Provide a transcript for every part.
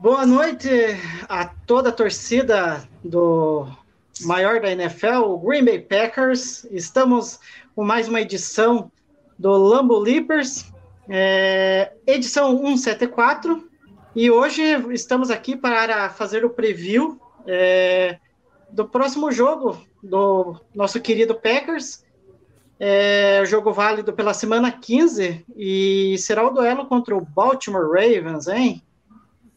Boa noite a toda a torcida do maior da NFL, o Green Bay Packers. Estamos com mais uma edição do Lambo Leapers, é, edição 174. E hoje estamos aqui para fazer o preview é, do próximo jogo do nosso querido Packers. É, jogo válido pela semana 15 e será o duelo contra o Baltimore Ravens, hein?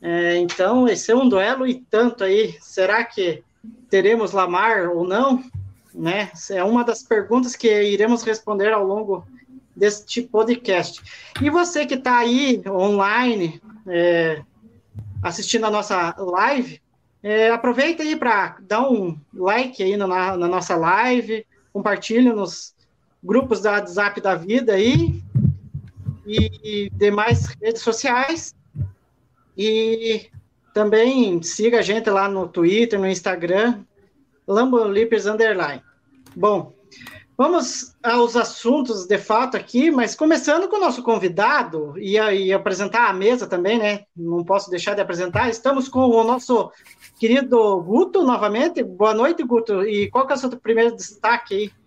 É, então, esse é um duelo e tanto aí. Será que teremos Lamar ou não? Né? É uma das perguntas que iremos responder ao longo deste podcast. E você que está aí online, é, assistindo a nossa live, é, aproveita aí para dar um like aí na, na, nossa live, compartilhe nos grupos da WhatsApp da vida aí e demais redes sociais. E também siga a gente lá no Twitter, no Instagram, Lambolipers Underline. Bom, vamos aos assuntos de fato aqui, mas começando com o nosso convidado e, e apresentar a mesa também, né? Não posso deixar de apresentar. Estamos com o nosso querido Guto novamente. Boa noite, Guto. E qual que é o seu primeiro destaque aí?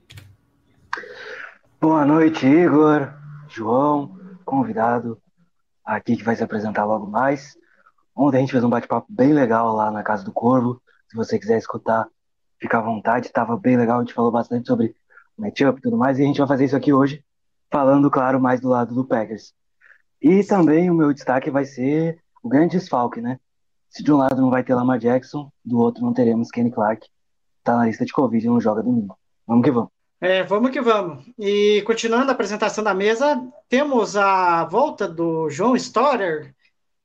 Boa noite, Igor, João, convidado aqui que vai se apresentar logo mais. Ontem a gente fez um bate-papo bem legal lá na Casa do Corvo. Se você quiser escutar, fica à vontade. Estava bem legal, a gente falou bastante sobre matchup e tudo mais. E a gente vai fazer isso aqui hoje, falando, claro, mais do lado do Packers. E também o meu destaque vai ser o grande desfalque, né? Se de um lado não vai ter Lamar Jackson, do outro não teremos Kenny Clark. Tá na lista de Covid e não joga domingo. Vamos que vamos. É, vamos que vamos. E continuando a apresentação da mesa, temos a volta do João Storer.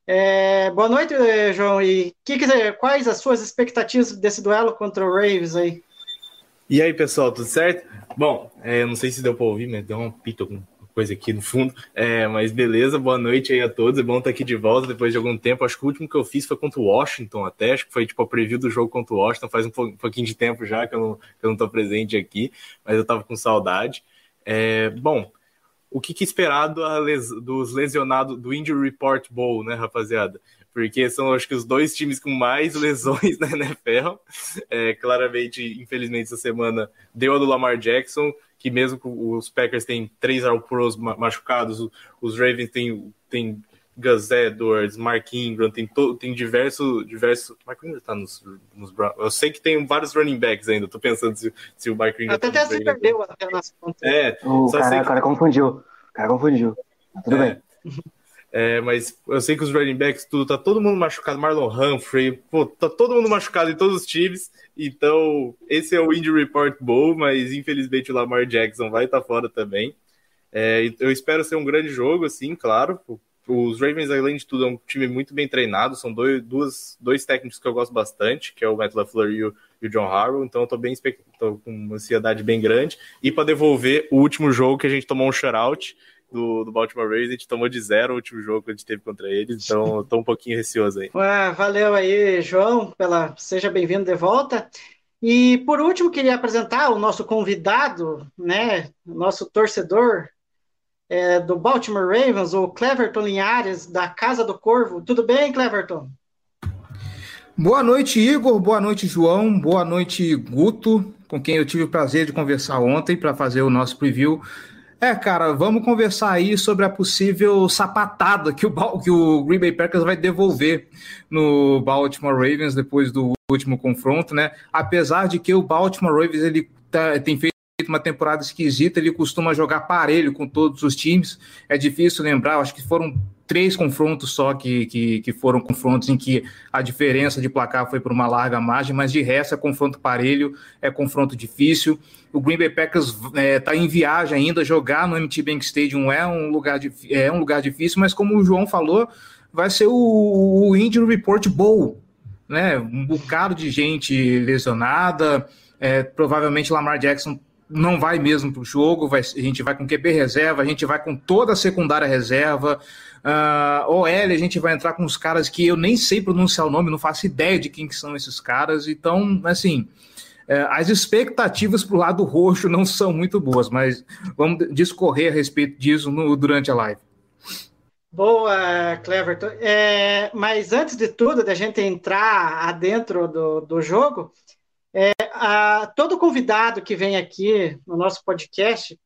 É, boa noite, João. E que, que, quais as suas expectativas desse duelo contra o Ravens aí? E aí, pessoal, tudo certo? Bom, é, não sei se deu para ouvir, mas deu um pito, alguma coisa aqui no fundo. É, mas beleza, boa noite aí a todos. É bom estar aqui de volta depois de algum tempo. Acho que o último que eu fiz foi contra o Washington, até. Acho que foi tipo a preview do jogo contra o Washington. Faz um pouquinho de tempo já que eu não, que eu não tô presente aqui, mas eu tava com saudade. É, bom, o que, que esperar les, dos lesionados do Injury Report Bowl, né, rapaziada? Porque são, acho que, os dois times com mais lesões na NFL. É, claramente, infelizmente, essa semana deu a do Lamar Jackson, que mesmo os Packers têm três All-Pros machucados, os Ravens têm, têm Gus Edwards, Mark Ingram, tem, to, tem diversos. diversos Mark Ingram tá nos, nos Eu sei que tem vários running backs ainda, tô pensando se, se o Mark Ingram. Até, tá até se perdeu até nas contas. É, o cara, que... cara confundiu. O cara confundiu. Tá tudo é. bem. É, mas eu sei que os running backs, tudo, tá todo mundo machucado. Marlon Humphrey, pô, tá todo mundo machucado em todos os times. Então, esse é o Injury Report Bowl, mas infelizmente o Lamar Jackson vai estar tá fora também. É, eu espero ser um grande jogo, assim, claro. Os Ravens, além de tudo, é um time muito bem treinado. São dois, duas, dois técnicos que eu gosto bastante, que é o Matt LaFleur e o, e o John Harbaugh. Então, eu tô, bem, tô com uma ansiedade bem grande. E para devolver o último jogo que a gente tomou um shutout do, do Baltimore Ravens, a gente tomou de zero o último jogo que a gente teve contra eles, então tô um pouquinho receoso aí. Ué, valeu aí, João, pela seja bem-vindo de volta. E por último, queria apresentar o nosso convidado, né, nosso torcedor é, do Baltimore Ravens, o Cleverton Linhares, da Casa do Corvo. Tudo bem, Cleverton? Boa noite, Igor. Boa noite, João. Boa noite, Guto, com quem eu tive o prazer de conversar ontem para fazer o nosso preview é, cara, vamos conversar aí sobre a possível sapatada que o, que o Green Bay Packers vai devolver no Baltimore Ravens depois do último confronto, né? Apesar de que o Baltimore Ravens ele tá, tem feito uma temporada esquisita, ele costuma jogar parelho com todos os times. É difícil lembrar, acho que foram três confrontos só que, que, que, foram confrontos em que a diferença de placar foi por uma larga margem, mas de resto é confronto parelho, é confronto difícil. O Green Bay Packers está é, tá em viagem ainda, jogar no MT Bank Stadium é um lugar, é um lugar difícil, mas como o João falou, vai ser o, o Injury Report Bowl, né? Um bocado de gente lesionada, é, provavelmente Lamar Jackson não vai mesmo para o jogo, vai, a gente vai com QB reserva, a gente vai com toda a secundária reserva. Uh, OL, a gente vai entrar com os caras que eu nem sei pronunciar o nome, não faço ideia de quem que são esses caras. Então, assim, é, as expectativas para o lado roxo não são muito boas, mas vamos discorrer a respeito disso no, durante a live. Boa, Cleverton. É, mas antes de tudo, da gente entrar adentro do, do jogo, é, a, todo convidado que vem aqui no nosso podcast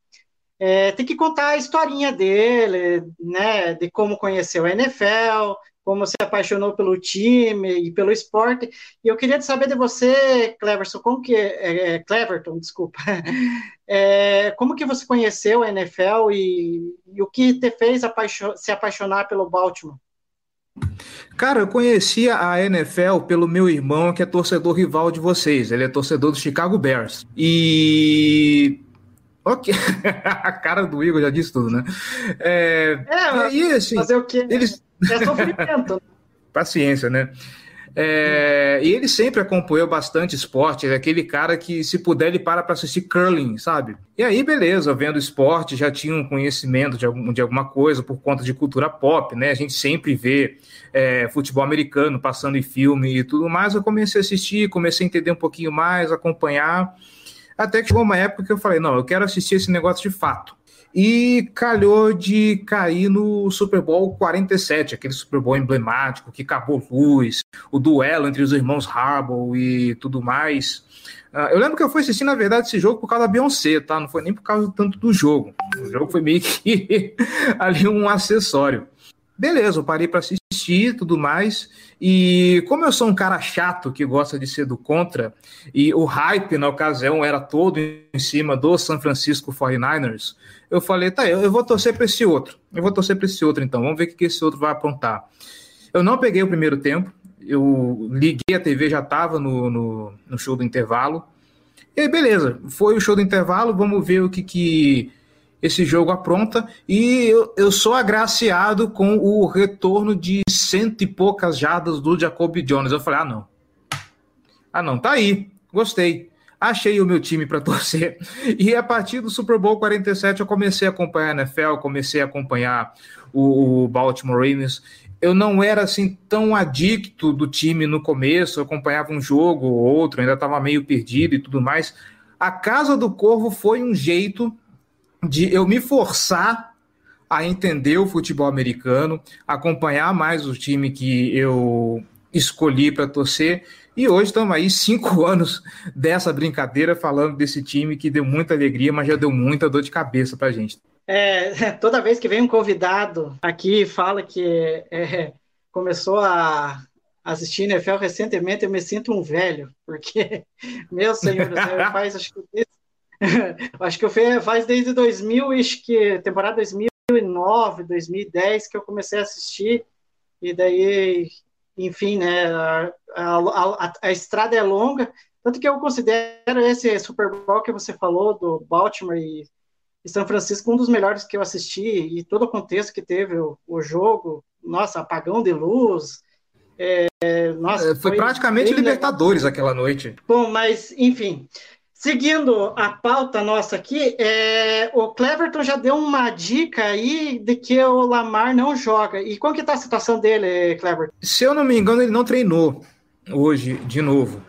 é, tem que contar a historinha dele, né, de como conheceu a NFL, como se apaixonou pelo time e pelo esporte. E eu queria saber de você, Cleverson, como que é, é Cleverton, desculpa, é, como que você conheceu a NFL e, e o que te fez se apaixonar pelo Baltimore? Cara, eu conhecia a NFL pelo meu irmão, que é torcedor rival de vocês. Ele é torcedor do Chicago Bears. E Ok, a cara do Igor já disse tudo, né? É, é e, assim, fazer o quê? Eles... É sofrimento. Paciência, né? É, e ele sempre acompanhou bastante esporte, é aquele cara que, se puder, ele para para assistir curling, sabe? E aí, beleza, vendo esporte, já tinha um conhecimento de, algum, de alguma coisa por conta de cultura pop, né? A gente sempre vê é, futebol americano passando em filme e tudo mais. Eu comecei a assistir, comecei a entender um pouquinho mais, acompanhar. Até que chegou uma época que eu falei: não, eu quero assistir esse negócio de fato e calhou de cair no Super Bowl 47, aquele Super Bowl emblemático que acabou luz, o duelo entre os irmãos Harbaugh e tudo mais. Uh, eu lembro que eu fui assistir, na verdade, esse jogo por causa da Beyoncé, tá? Não foi nem por causa tanto do jogo. O jogo foi meio que ali um acessório. Beleza, eu parei para assistir e tudo mais. E como eu sou um cara chato que gosta de ser do contra, e o hype na ocasião era todo em cima do San Francisco 49ers, eu falei, tá, eu, vou torcer para esse outro. Eu vou torcer para esse outro, então. Vamos ver o que esse outro vai aprontar. Eu não peguei o primeiro tempo. Eu liguei a TV, já estava no, no, no, show do intervalo. E aí, beleza. Foi o show do intervalo. Vamos ver o que, que esse jogo apronta. E eu, eu sou agraciado com o retorno de cento e poucas jardas do Jacoby Jones. Eu falei, ah, não. Ah, não, tá aí. Gostei achei o meu time para torcer. E a partir do Super Bowl 47 eu comecei a acompanhar a NFL, comecei a acompanhar o, o Baltimore Ravens. Eu não era assim tão adicto do time no começo, eu acompanhava um jogo ou outro, ainda estava meio perdido e tudo mais. A Casa do Corvo foi um jeito de eu me forçar a entender o futebol americano, acompanhar mais o time que eu escolhi para torcer e hoje estamos aí cinco anos dessa brincadeira falando desse time que deu muita alegria, mas já deu muita dor de cabeça para a gente. É, toda vez que vem um convidado aqui e fala que é, começou a assistir NFL recentemente, eu me sinto um velho, porque, meu senhor, faz acho que, acho que eu faz desde 2000, acho que temporada 2009, 2010 que eu comecei a assistir, e daí enfim, né, a, a, a, a, estrada é longa, tanto que eu considero esse Super Bowl que você falou, do Baltimore e, e São Francisco, um dos melhores que eu assisti, e todo o contexto que teve o, o jogo, nossa, apagão de luz, é, nossa, é, foi, foi, praticamente Libertadores aquela noite. Bom, mas, enfim, Seguindo a pauta nossa aqui, é, o Cleverton já deu uma dica aí de que o Lamar não joga. E como que está a situação dele, Cleverton? Se eu não me engano, ele não treinou hoje de novo.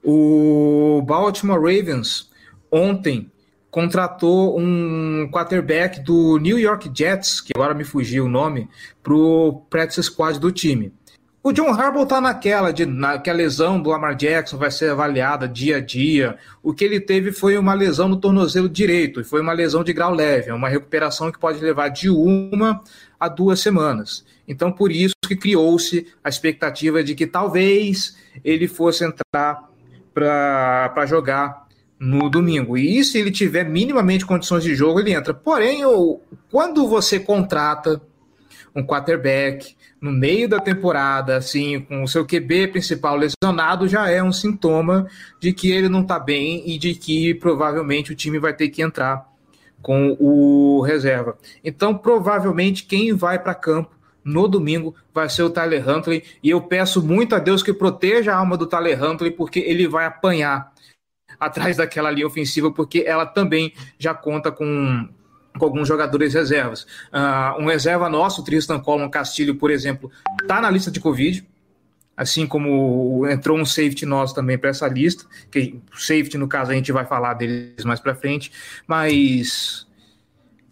O Baltimore Ravens ontem contratou um quarterback do New York Jets, que agora me fugiu o nome, para o practice squad do time. O John Harbaugh tá naquela de na, que a lesão do Lamar Jackson vai ser avaliada dia a dia. O que ele teve foi uma lesão no tornozelo direito, e foi uma lesão de grau leve, uma recuperação que pode levar de uma a duas semanas. Então, por isso que criou-se a expectativa de que talvez ele fosse entrar para jogar no domingo. E se ele tiver minimamente condições de jogo, ele entra. Porém, eu, quando você contrata um quarterback no meio da temporada, assim, com o seu QB principal lesionado, já é um sintoma de que ele não está bem e de que provavelmente o time vai ter que entrar com o reserva. Então, provavelmente, quem vai para campo no domingo vai ser o Tyler Huntley. E eu peço muito a Deus que proteja a alma do Tyler Huntley, porque ele vai apanhar atrás daquela linha ofensiva, porque ela também já conta com, com alguns jogadores reservas. Uh, um reserva nosso, Tristan Coleman Castilho, por exemplo, está na lista de Covid. Assim como entrou um safety nosso também para essa lista, que safety, no caso, a gente vai falar deles mais para frente, mas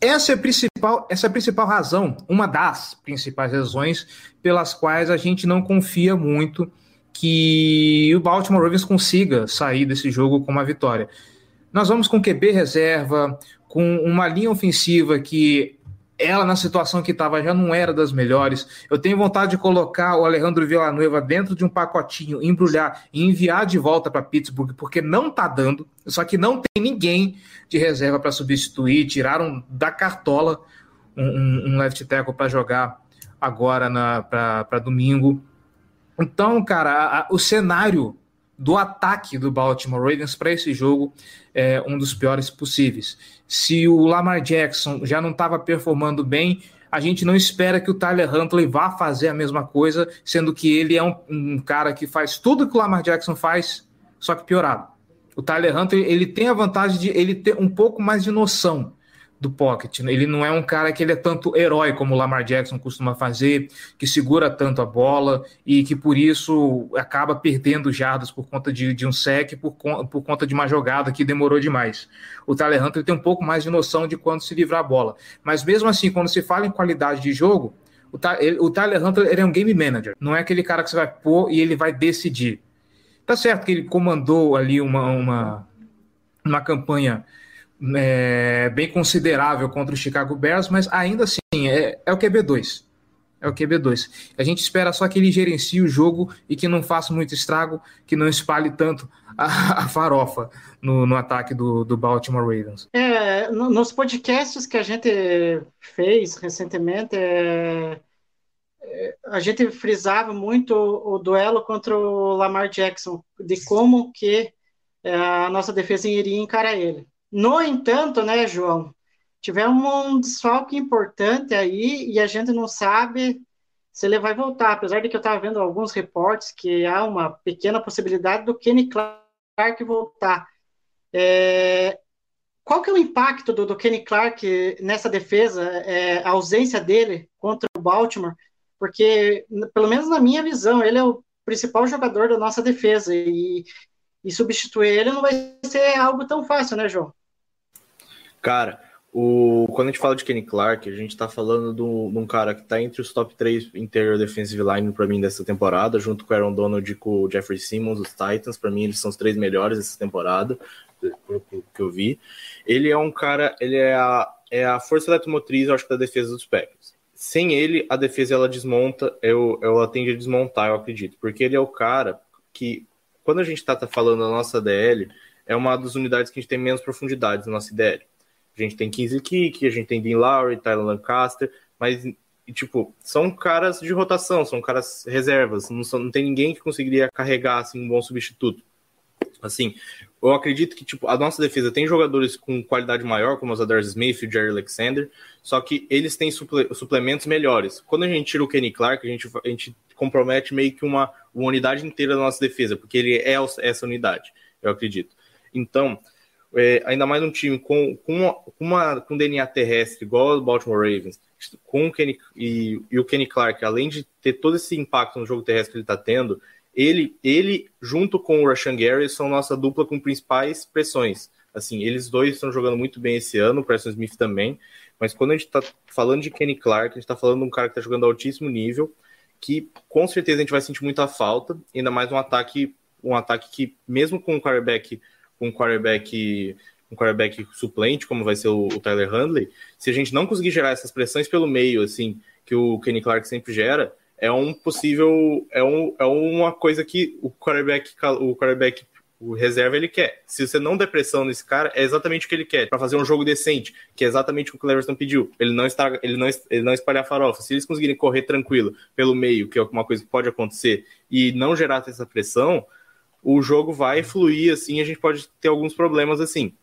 essa é, a principal, essa é a principal razão, uma das principais razões pelas quais a gente não confia muito que o Baltimore Ravens consiga sair desse jogo com uma vitória. Nós vamos com QB reserva, com uma linha ofensiva que ela na situação que estava já não era das melhores. Eu tenho vontade de colocar o Alejandro Villanueva dentro de um pacotinho, embrulhar e enviar de volta para Pittsburgh, porque não está dando. Só que não tem ninguém de reserva para substituir. Tiraram da cartola um, um left tackle para jogar agora para domingo. Então, cara, a, a, o cenário do ataque do Baltimore Ravens para esse jogo é um dos piores possíveis. Se o Lamar Jackson já não estava performando bem, a gente não espera que o Tyler Huntley vá fazer a mesma coisa, sendo que ele é um, um cara que faz tudo que o Lamar Jackson faz, só que piorado. O Tyler Huntley ele tem a vantagem de ele ter um pouco mais de noção do pocket. Né? Ele não é um cara que ele é tanto herói como o Lamar Jackson costuma fazer, que segura tanto a bola e que por isso acaba perdendo jardas por conta de, de um sec, por, por conta de uma jogada que demorou demais. O Tyler Hunter tem um pouco mais de noção de quando se livrar a bola. Mas mesmo assim, quando se fala em qualidade de jogo, o, o Tyler Hunter ele é um game manager. Não é aquele cara que você vai pôr e ele vai decidir. Tá certo que ele comandou ali uma, uma, uma campanha é, bem considerável contra o Chicago Bears, mas ainda assim é, é o QB2. É o QB2. A gente espera só que ele gerencie o jogo e que não faça muito estrago, que não espalhe tanto a, a farofa no, no ataque do, do, Baltimore Ravens. É, nos podcasts que a gente fez recentemente, é, é, a gente frisava muito o, o duelo contra o Lamar Jackson, de como que é, a nossa defesa iria encarar ele. No entanto, né, João, tivemos um desfalque importante aí e a gente não sabe se ele vai voltar, apesar de que eu estava vendo alguns reportes que há uma pequena possibilidade do Kenny Clark voltar. É, qual que é o impacto do, do Kenny Clark nessa defesa, é, a ausência dele contra o Baltimore? Porque, pelo menos na minha visão, ele é o principal jogador da nossa defesa e, e substituir ele não vai ser algo tão fácil, né, João? Cara, o, quando a gente fala de Kenny Clark, a gente tá falando de um cara que tá entre os top 3 interior defensive line para mim dessa temporada, junto com o Aaron Donald e com o Jeffrey Simmons, os Titans. Para mim, eles são os três melhores dessa temporada, que eu vi. Ele é um cara, ele é a, é a força eletromotriz, eu acho que, da defesa dos Packers. Sem ele, a defesa ela desmonta, eu, ela tende a desmontar, eu acredito, porque ele é o cara que, quando a gente tá, tá falando da nossa DL, é uma das unidades que a gente tem menos profundidade na nossa DL. A gente tem 15 Kick, a gente tem Dean Lowry, Tyler Lancaster, mas, tipo, são caras de rotação, são caras reservas, não, são, não tem ninguém que conseguiria carregar, assim, um bom substituto. Assim, eu acredito que, tipo, a nossa defesa tem jogadores com qualidade maior, como os Adars Smith e o Jerry Alexander, só que eles têm suple suplementos melhores. Quando a gente tira o Kenny Clark, a gente, a gente compromete meio que uma, uma unidade inteira da nossa defesa, porque ele é essa unidade, eu acredito. Então, é, ainda mais um time com, com, uma, com, uma, com DNA terrestre, igual o Baltimore Ravens, com o Kenny, e, e, o Kenny Clark, além de ter todo esse impacto no jogo terrestre que ele está tendo, ele, ele, junto com o Rashan Gary, são nossa dupla com principais pressões. Assim, eles dois estão jogando muito bem esse ano, o Preston Smith também, mas quando a gente está falando de Kenny Clark, a gente está falando de um cara que está jogando altíssimo nível, que com certeza a gente vai sentir muita falta, ainda mais um ataque, um ataque que, mesmo com o quarterback com um quarterback, um quarterback suplente, como vai ser o, o Tyler Handley, se a gente não conseguir gerar essas pressões pelo meio, assim, que o Kenny Clark sempre gera, é um possível, é, um, é uma coisa que o quarterback, o quarterback o reserva ele quer. Se você não der pressão nesse cara, é exatamente o que ele quer, para fazer um jogo decente, que é exatamente o que o Cleverson pediu. Ele não, está, ele, não, ele não espalhar farofa. Se eles conseguirem correr tranquilo pelo meio, que é uma coisa que pode acontecer, e não gerar essa pressão, o jogo vai fluir assim, a gente pode ter alguns problemas assim,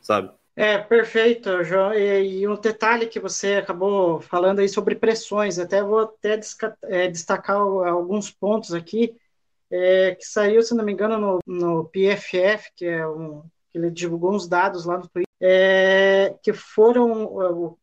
sabe? É, perfeito, João. E, e, um detalhe que você acabou falando aí sobre pressões, até vou até é, destacar alguns pontos aqui, é, que saiu, se não me engano, no, no PFF, que é um, que ele divulgou uns dados lá no Twitter, é, que foram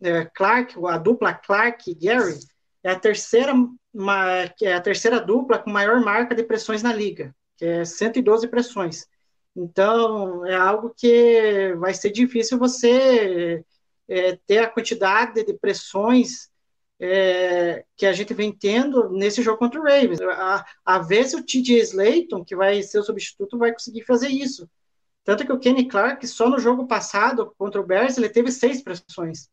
é, Clark, a dupla Clark e Gary, é a terceira, uma, é a terceira dupla com maior marca de pressões na liga, que é 112 pressões. Então, é algo que vai ser difícil você é, ter a quantidade de pressões é, que a gente vem tendo nesse jogo contra o Ravens. A, a ver se o TJ Slayton, que vai ser o substituto, vai conseguir fazer isso. Tanto que o Kenny Clark, só no jogo passado contra o Bears, ele teve seis pressões.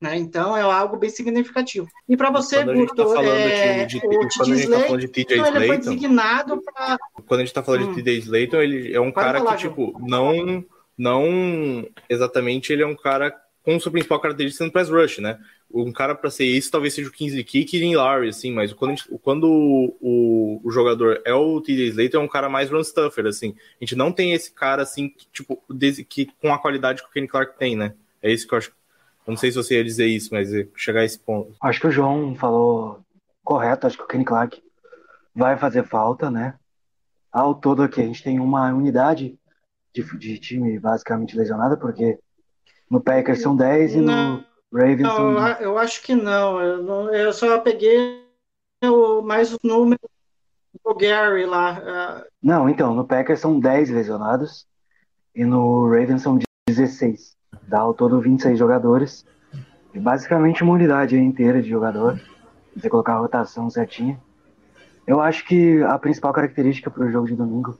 Né? Então é algo bem significativo. E para você, Guto, tá é, de, o TJ Slayton, ele foi designado para. Quando a gente está falando hum. de TJ Slayton, ele é um Pode cara falar, que, tipo, não, não exatamente ele é um cara com sua principal característica no press rush, né? Um cara para ser isso talvez seja o Kingsley Kick e Larry, assim, mas quando, gente, quando o, o, o, jogador é o TJ Slater, é um cara mais run stuffer, assim. A gente não tem esse cara, assim, que, tipo, que, com a qualidade que o Kenny Clark tem, né? É isso que eu acho eu não sei se você ia dizer isso, mas chegar a esse ponto. Acho que o João falou correto. Acho que o Kenny Clark vai fazer falta, né? Ao todo aqui, a gente tem uma unidade de, de time basicamente lesionada, porque no Packers são 10 e no Ravens não, são. Eu acho que não. Eu, não, eu só peguei o, mais o número do Gary lá. Não, então, no Packers são 10 lesionados e no Ravens são 16. Dá ao todo 26 jogadores. E basicamente uma unidade inteira de jogador. Você colocar a rotação certinha. Eu acho que a principal característica para o jogo de domingo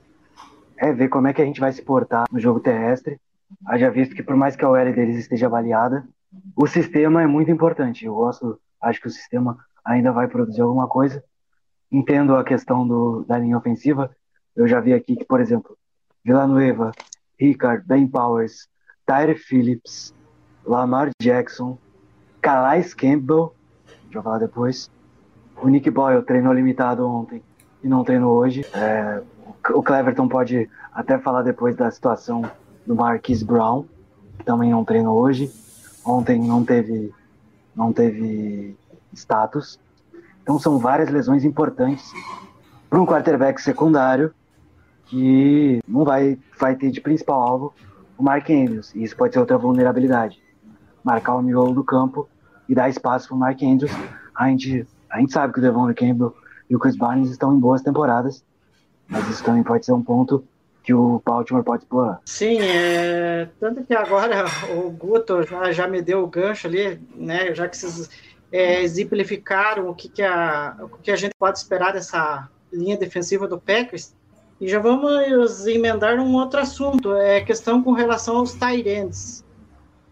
é ver como é que a gente vai se portar no jogo terrestre. Haja visto que por mais que a OL deles esteja avaliada, o sistema é muito importante. Eu gosto, acho que o sistema ainda vai produzir alguma coisa. Entendo a questão do, da linha ofensiva. Eu já vi aqui que, por exemplo, Villanueva, Ricard, Ben Powers, Tyre Phillips, Lamar Jackson, Calais Campbell, já vou falar depois. O Nick Boyle treinou limitado ontem e não treinou hoje. É, o Cleverton pode até falar depois da situação do Marquis Brown, que também não treinou hoje. Ontem não teve, não teve status. Então são várias lesões importantes para um quarterback secundário que não vai, vai ter de principal alvo o Mark Andrews. E isso pode ser outra vulnerabilidade. Marcar o miolo do campo e dar espaço para o Mark Andrews. A gente, a gente sabe que o Devon Campbell e o Chris Barnes estão em boas temporadas, mas isso também pode ser um ponto que o Baltimore pode explorar. Sim, é... tanto que agora o Guto já, já me deu o gancho ali, né? Já que vocês é, exemplificaram o que, que, a, o que a gente pode esperar dessa linha defensiva do Packers. E já vamos emendar um outro assunto, é questão com relação aos Tyrants.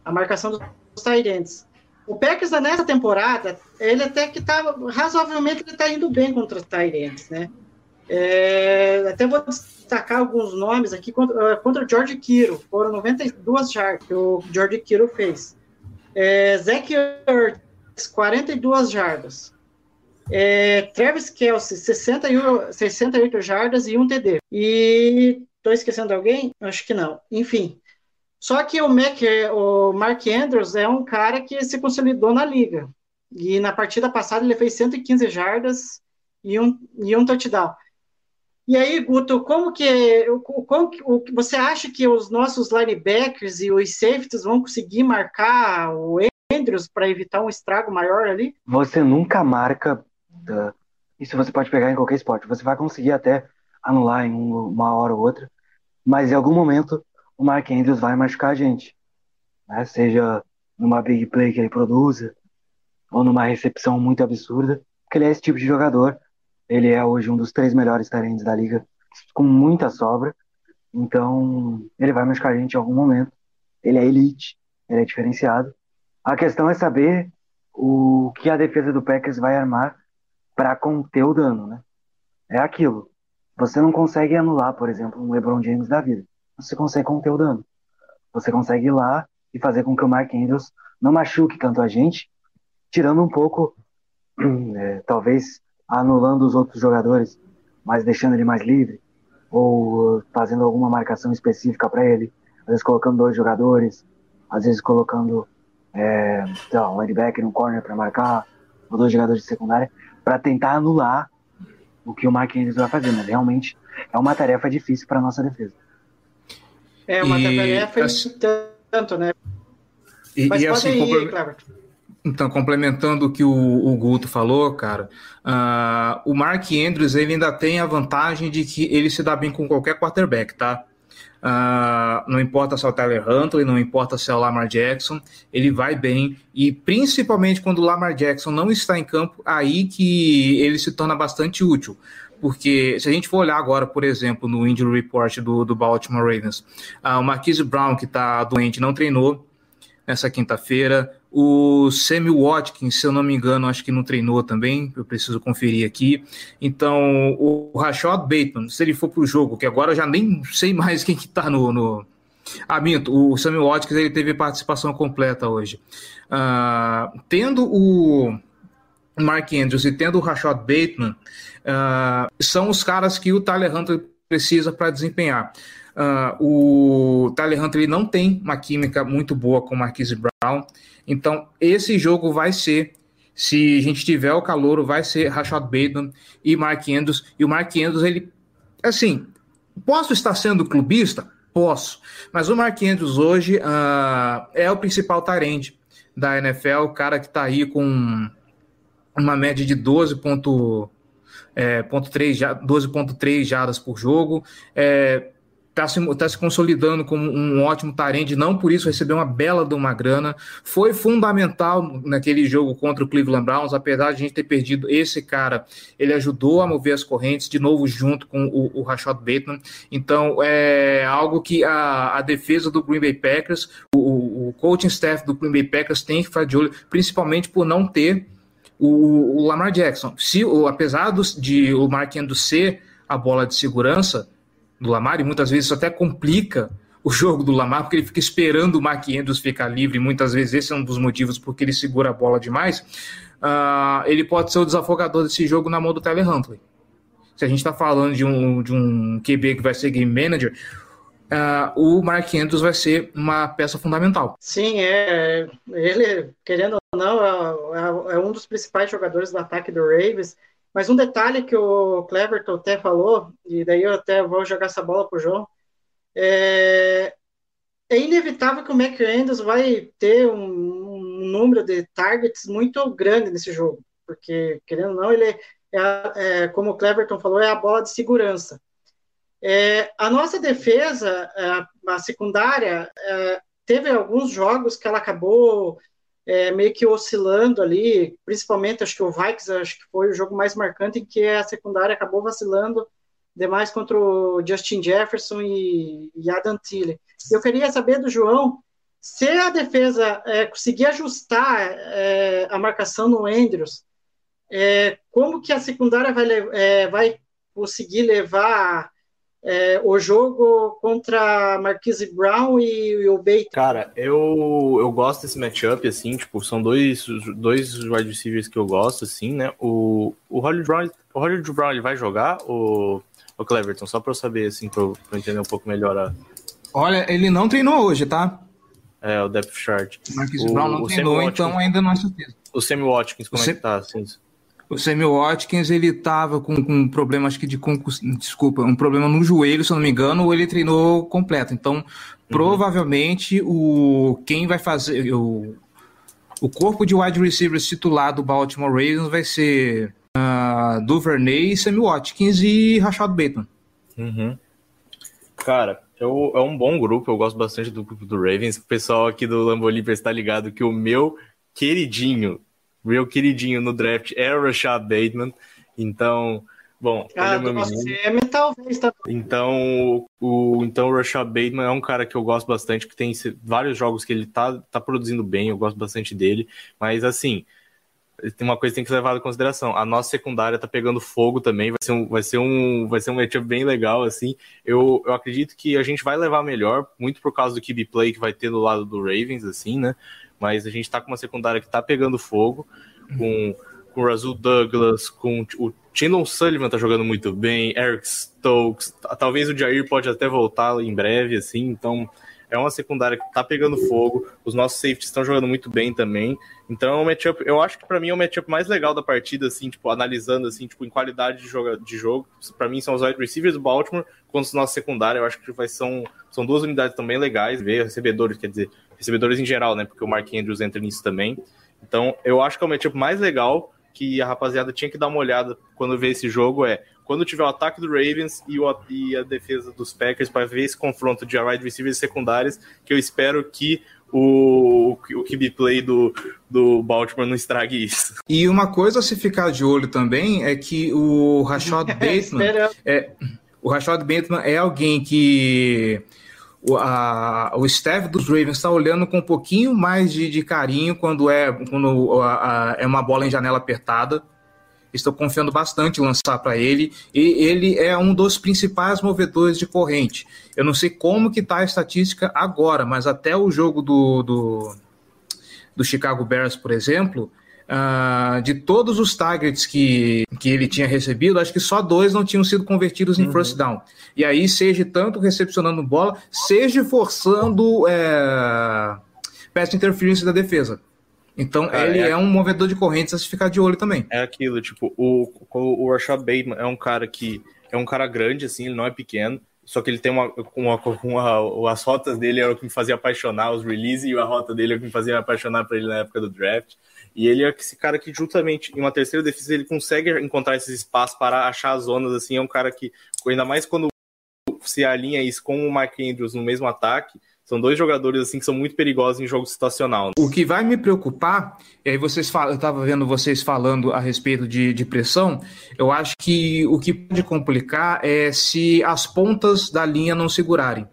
A marcação dos Tyrants. O Packers nessa temporada, ele até que tá razoavelmente ele tá indo bem contra os Tyrants, né? É, até vou destacar alguns nomes aqui contra, contra o George Kiro, foram 92 jardas que o George Kiro fez. É, Zach Ertz, 42 jardas. É, Travis Kelsey, 61, 68 jardas e um TD. E estou esquecendo alguém? Acho que não. Enfim. Só que o, Mac, o Mark Andrews é um cara que se consolidou na liga. E na partida passada ele fez 115 jardas e um, e um touchdown. E aí, Guto, como que, como que você acha que os nossos linebackers e os safeties vão conseguir marcar o Andrews para evitar um estrago maior ali? Você nunca marca isso você pode pegar em qualquer esporte. Você vai conseguir até anular em uma hora ou outra, mas em algum momento o Mark Andrews vai machucar a gente. Né? Seja numa big play que ele produza, ou numa recepção muito absurda, porque ele é esse tipo de jogador. Ele é hoje um dos três melhores talentos da liga, com muita sobra. Então, ele vai machucar a gente em algum momento. Ele é elite, ele é diferenciado. A questão é saber o que a defesa do Packers vai armar para conter o dano, né? É aquilo. Você não consegue anular, por exemplo, um LeBron James da vida. Você consegue conter o dano. Você consegue ir lá e fazer com que o Mark Andrews não machuque tanto a gente, tirando um pouco, é, talvez anulando os outros jogadores, mas deixando ele mais livre, ou fazendo alguma marcação específica para ele, às vezes colocando dois jogadores, às vezes colocando é, um linebacker no corner para marcar, ou dois jogadores de secundária, para tentar anular o que o Mark Andrews vai fazer, mas realmente é uma tarefa difícil para nossa defesa. É uma E, tarefa assim, tanto, né? E, Mas e pode assim, ir. Então, complementando o que o, o Guto falou, cara, ah, o Mark Andrews ele ainda tem a vantagem de que ele se dá bem com qualquer quarterback, tá? Ah, não importa se é o Tyler Huntley, não importa se é o Lamar Jackson, ele vai bem e principalmente quando o Lamar Jackson não está em campo, aí que ele se torna bastante útil. Porque se a gente for olhar agora, por exemplo, no injury report do, do Baltimore Ravens, ah, o Marquise Brown, que está doente, não treinou nessa quinta-feira. O Sammy Watkins, se eu não me engano, acho que não treinou também, eu preciso conferir aqui. Então, o Rashad Bateman, se ele for para o jogo, que agora eu já nem sei mais quem que tá no... no... Ah, minto, o Sammy Watkins ele teve participação completa hoje. Ah, tendo o Mark Andrews e tendo o Rashad Bateman, ah, são os caras que o Tyler Hunter precisa para desempenhar. Ah, o Tyler Hunter ele não tem uma química muito boa com o Marquise Brown, então esse jogo vai ser, se a gente tiver o calor, vai ser Rashad Bateman e Mark Andrews, e o Mark Andrews, ele, assim, posso estar sendo clubista? Posso, mas o Mark Andrews hoje ah, é o principal tarente da NFL, o cara que está aí com uma média de 12 ponto, é, ponto 3, ja- 12.3 jardas por jogo, é, está se, tá se consolidando como um ótimo tarente, não por isso recebeu uma bela de uma grana, foi fundamental naquele jogo contra o Cleveland Browns, apesar de a gente ter perdido esse cara, ele ajudou a mover as correntes, de novo junto com o, o Rashad Bateman, então é algo que a, a defesa do Green Bay Packers, o, o coaching staff do Green Bay Packers tem que ficar de olho, principalmente por não ter o, o Lamar Jackson. Se, o, apesar dos- de o Mark Andrews ser a bola de segurança do Lamar, e muitas vezes isso até complica o jogo do Lamar, porque ele fica esperando o Mark Andrews ficar livre, e muitas vezes esse é um dos motivos porque ele segura a bola demais, ah, ele pode ser o desafogador desse jogo na mão do Tyler Huntley. Se a gente está falando de um, de um QB que vai ser game manager, ah, o Mark Andrews vai ser uma peça fundamental. Sim, é. Ele, querendo ou não, é, é- é um dos principais jogadores do ataque do Ravens. Mas um detalhe que o Cleverton até falou, e daí eu até vou jogar essa bola pro João, é, é inevitável que o Mac Andrews vai ter um, um número de targets muito grande nesse jogo, porque, querendo ou não, ele é, a- é, como o Cleverton falou, é a bola de segurança. É, a nossa defesa, é, a secundária, é, teve alguns jogos que ela acabou é, meio que oscilando ali, principalmente acho que o Vikings acho que foi o jogo mais marcante em que a secundária acabou vacilando demais contra o Justin Jefferson e, e Adam Thielen. Eu queria saber do João se a defesa é, conseguir ajustar é, a marcação no Andrews, é, como que a secundária vai, é, vai conseguir levar é, o jogo contra Marquise Brown e, e o Bateman? Cara, eu, eu gosto desse matchup, assim, tipo, são dois, dois wide receivers que eu gosto, assim, né? O, o Hollywood Brown, o Hollywood Brown ele vai jogar, o, o Cleverton, só pra eu saber, assim, pra eu, pra eu entender um pouco melhor a, Olha, ele não treinou hoje, tá? é, o depth chart. Marquise O- Brown não o treinou, Sammy então Watkins- ainda não é certeza. O Sammy Watkins, como O é Sam- que tá, assim? O Sammy Watkins, ele tava com, com um problema, acho que de concus... desculpa, um problema no joelho, se eu não me engano, ou ele treinou completo. Então, provavelmente, o quem vai fazer o, o corpo de wide receivers titular do Baltimore Ravens vai ser uh, Duvernay, Sammy Watkins e Rashad Bateman. Uhum. Cara, eu, é um bom grupo, eu gosto bastante do grupo do Ravens. O pessoal aqui do Lambolívia está ligado que o meu queridinho, meu queridinho no draft é o Rashad Bateman. Então, bom, ele Ah, é meu menino. Talvez, tá? Então, o, então o Rashad Bateman é um cara que eu gosto bastante, que tem vários jogos que ele tá, tá produzindo bem, eu gosto bastante dele. Mas assim, tem uma coisa que tem que ser levada em consideração. A nossa secundária tá pegando fogo também, vai ser um, vai ser um, vai ser um matchup bem legal, assim. Eu, eu acredito que a gente vai levar melhor, muito por causa do QB play que vai ter do lado do Ravens, assim, né? Mas a gente tá com uma secundária que tá pegando fogo, com, com o Razul Douglas, com o Tindon Sullivan tá jogando muito bem, Eric Stokes, talvez o Jair pode até voltar em breve, assim, então é uma secundária que tá pegando fogo, os nossos safeties estão jogando muito bem também. Então é um matchup, eu acho que para mim é o matchup mais legal da partida, assim, tipo, analisando assim, tipo, em qualidade de jogo, de jogo. Para mim são os wide receivers do Baltimore contra os nossos secundários. Eu acho que vai, são, são duas unidades também legais, ver recebedores, quer dizer, recebedores em geral, né? Porque o Mark Andrews entra nisso também. Então, eu acho que é o matchup mais legal que a rapaziada tinha que dar uma olhada quando vê esse jogo é quando tiver o ataque do Ravens e, o, e a defesa dos Packers para ver esse confronto de wide receivers secundários, que eu espero que o, o QB play do, do Baltimore não estrague isso. E uma coisa a se ficar de olho também é que o Rashad Bateman é, o Rashad Bateman é alguém que o, a, o staff dos Ravens está olhando com um pouquinho mais de, de carinho quando é quando a, a, é uma bola em janela apertada Estou confiando bastante em lançar para ele. E ele é um dos principais movedores de corrente. Eu não sei como que está a estatística agora, mas até o jogo do, do, do Chicago Bears, por exemplo, uh, de todos os targets que, que ele tinha recebido, acho que só dois não tinham sido convertidos em uhum. first down. E aí, seja tanto recepcionando bola, seja forçando é, pass interference da defesa. Então Cara, ele é, é, um movedor de correntes a se ficar de olho também. É aquilo, tipo, o, o, o Rashad Bateman é um cara que é um cara grande, assim, ele não é pequeno, só que ele tem uma, uma, uma, as rotas dele é o que me fazia apaixonar, os releases e a rota dele é o que me fazia apaixonar por ele na época do draft. E ele é esse cara que, justamente, em uma terceira defesa, ele consegue encontrar esses espaços para achar as zonas, assim, é um cara que, ainda mais quando se alinha isso com o Mark Andrews no mesmo ataque, são dois jogadores assim que são muito perigosos em jogo situacional. O que vai me preocupar, e aí vocês falam, eu estava vendo vocês falando a respeito de, de pressão, eu acho que o que pode complicar é se as pontas da linha não segurarem.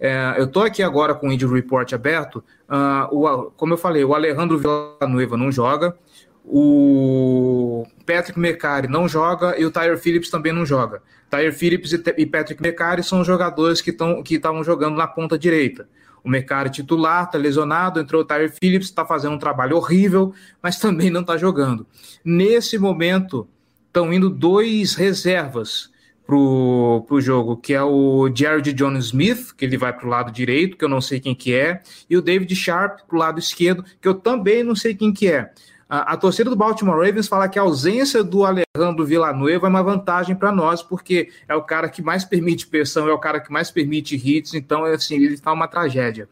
É, eu estou aqui agora com o Indy Report aberto. Uh, o, como eu falei, o Alejandro Villanueva não joga, o Patrick McCarry não joga e o Tyre Phillips também não joga. Tyre Phillips e Patrick McCarry são jogadores que estão que estavam jogando na ponta direita. O McCarry titular está lesionado, entrou o Tyre Phillips, está fazendo um trabalho horrível, mas também não está jogando. Nesse momento, estão indo dois reservas para o jogo, que é o Jared Jones Smith, que ele vai para o lado direito, que eu não sei quem que é, e o David Sharp para o lado esquerdo, que eu também não sei quem que é. A, a, torcida do Baltimore Ravens fala que a ausência do Alejandro Villanueva é uma vantagem para nós, porque é o cara que mais permite pressão, é o cara que mais permite hits, então assim, ele está uma tragédia.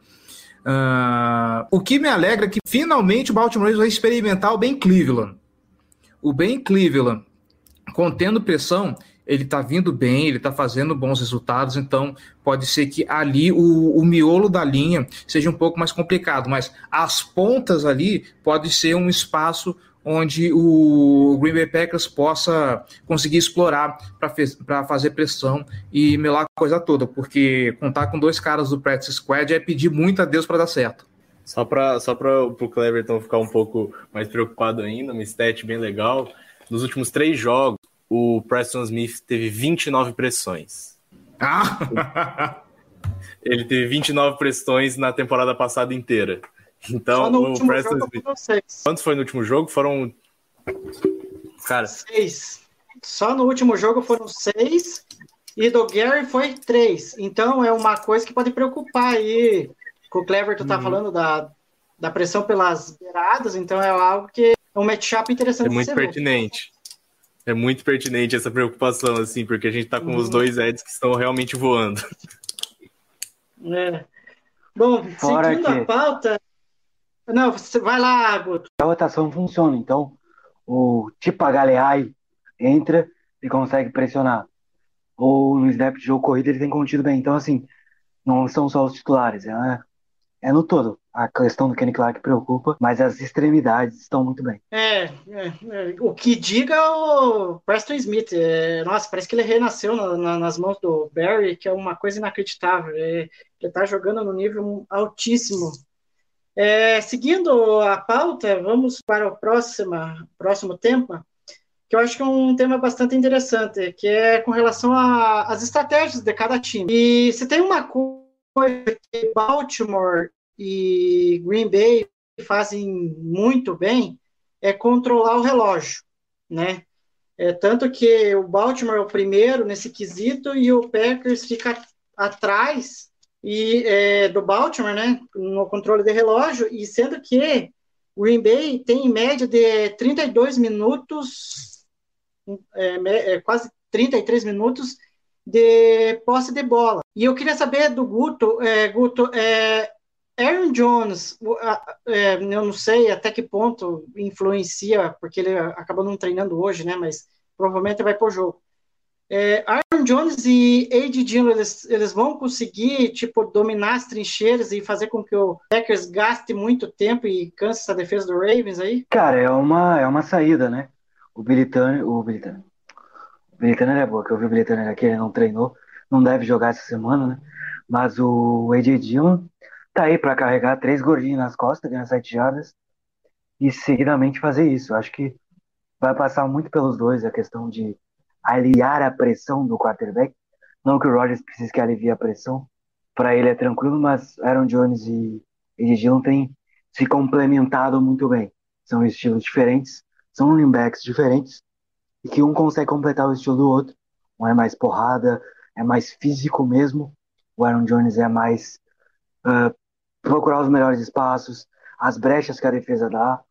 Uh, o que me alegra é que finalmente o Baltimore Ravens vai experimentar o Ben Cleveland. O Ben Cleveland, contendo pressão, ele está vindo bem, ele está fazendo bons resultados, então pode ser que ali o, o, miolo da linha seja um pouco mais complicado, mas as pontas ali pode ser um espaço onde o Green Bay Packers possa conseguir explorar para fazer pressão e melar a coisa toda, porque contar com dois caras do practice squad é pedir muito a Deus para dar certo. Só para só o Cleverton ficar um pouco mais preocupado ainda, uma stat bem legal, nos últimos três jogos, o Preston Smith teve 29 pressões. Ah! Ele teve 29 pressões na temporada passada inteira. Então, o Preston Smith. Quantos foi no último jogo? Foram. Cara. Seis. Só no último jogo foram seis. E do Gary foi três. Então é uma coisa que pode preocupar aí. Que o Cleverton tá uhum. falando da, da pressão pelas beiradas. Então é algo que é um matchup interessante. É muito pertinente. É muito pertinente essa preocupação, assim, porque a gente tá com uhum. os dois Eds que estão realmente voando. É. Bom, Fora seguindo que... a pauta. Não, você vai lá, Guto. A rotação funciona, então o Tipa Galeai entra e consegue pressionar. Ou no snap de jogo corrido ele tem contido bem. Então, assim, não são só os titulares, é, é no todo a questão do Kenny Clark preocupa, mas as extremidades estão muito bem. É, é, é o que diga o Preston Smith. É, nossa, parece que ele renasceu na, na, nas mãos do Barry, que é uma coisa inacreditável. É, ele está jogando no nível altíssimo. É, seguindo a pauta, vamos para o próximo, próximo tema, que eu acho que é um tema bastante interessante, que é com relação às estratégias de cada time. E se tem uma coisa que Baltimore e Green Bay fazem muito bem, é controlar o relógio, né? É, tanto que o Baltimore é o primeiro nesse quesito e o Packers fica atrás e é, do Baltimore, né, no controle de relógio, e sendo que o Green Bay tem em média de 32 minutos, é, é, quase 33 minutos de posse de bola. E eu queria saber do Guto, é, Guto, é, Aaron Jones, é, eu não sei até que ponto influencia, porque ele acabou não treinando hoje, né, mas provavelmente vai para o jogo. É, Aaron Jones e. Dillon, eles, eles vão conseguir, tipo, dominar as trincheiras e fazer com que o Packers gaste muito tempo e canse essa defesa do Ravens aí? Cara, é uma, é uma saída, né? O Bilitano, o o Bilitano é boa, que eu vi o Bilitano aqui, ele não treinou, não deve jogar essa semana, né? Mas o A.J. Dillon tá aí para carregar três gordinhos nas costas, ganhar sete jardas e seguidamente fazer isso. Acho que vai passar muito pelos dois a questão de aliviar a pressão do quarterback. Não que o Rodgers precise que alivie a pressão, para ele é tranquilo, mas Aaron Jones e Ed Dillon têm se complementado muito bem. São estilos diferentes, são running backs diferentes, e que um consegue completar o estilo do outro. Um é mais porrada, é mais físico mesmo. O Aaron Jones é mais uh, procurar os melhores espaços, as brechas que a defesa dá.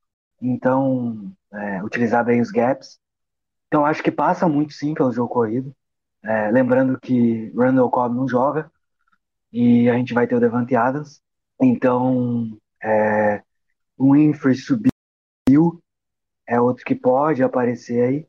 Então, é, utilizar bem os gaps. Então acho que passa muito sim pelo jogo corrido. É, lembrando que Randall Cobb não joga e a gente vai ter o Devante Adams. Então é, o Winfrey subiu, é outro que pode aparecer aí.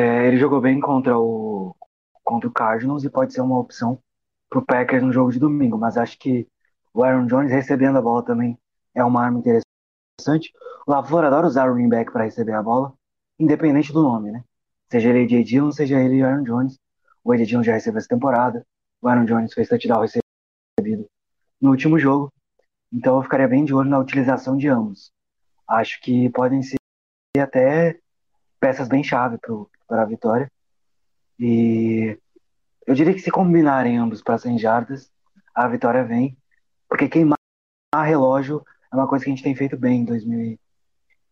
É, ele jogou bem contra o contra o Cardinals e pode ser uma opção para o Packers no jogo de domingo. Mas acho que o Aaron Jones recebendo a bola também é uma arma interessante. O LaFleur adora usar o running back para receber a bola, independente do nome, né? Seja ele AJ Dillon, seja ele Aaron Jones. O AJ Dillon já recebeu essa temporada. O Aaron Jones fez touchdown recebido no último jogo. Então eu ficaria bem de olho na utilização de ambos. Acho que podem ser até peças bem chave para a vitória. E eu diria que se combinarem ambos para 100 jardas, a vitória vem. Porque queimar relógio é uma coisa que a gente tem feito bem em 2000,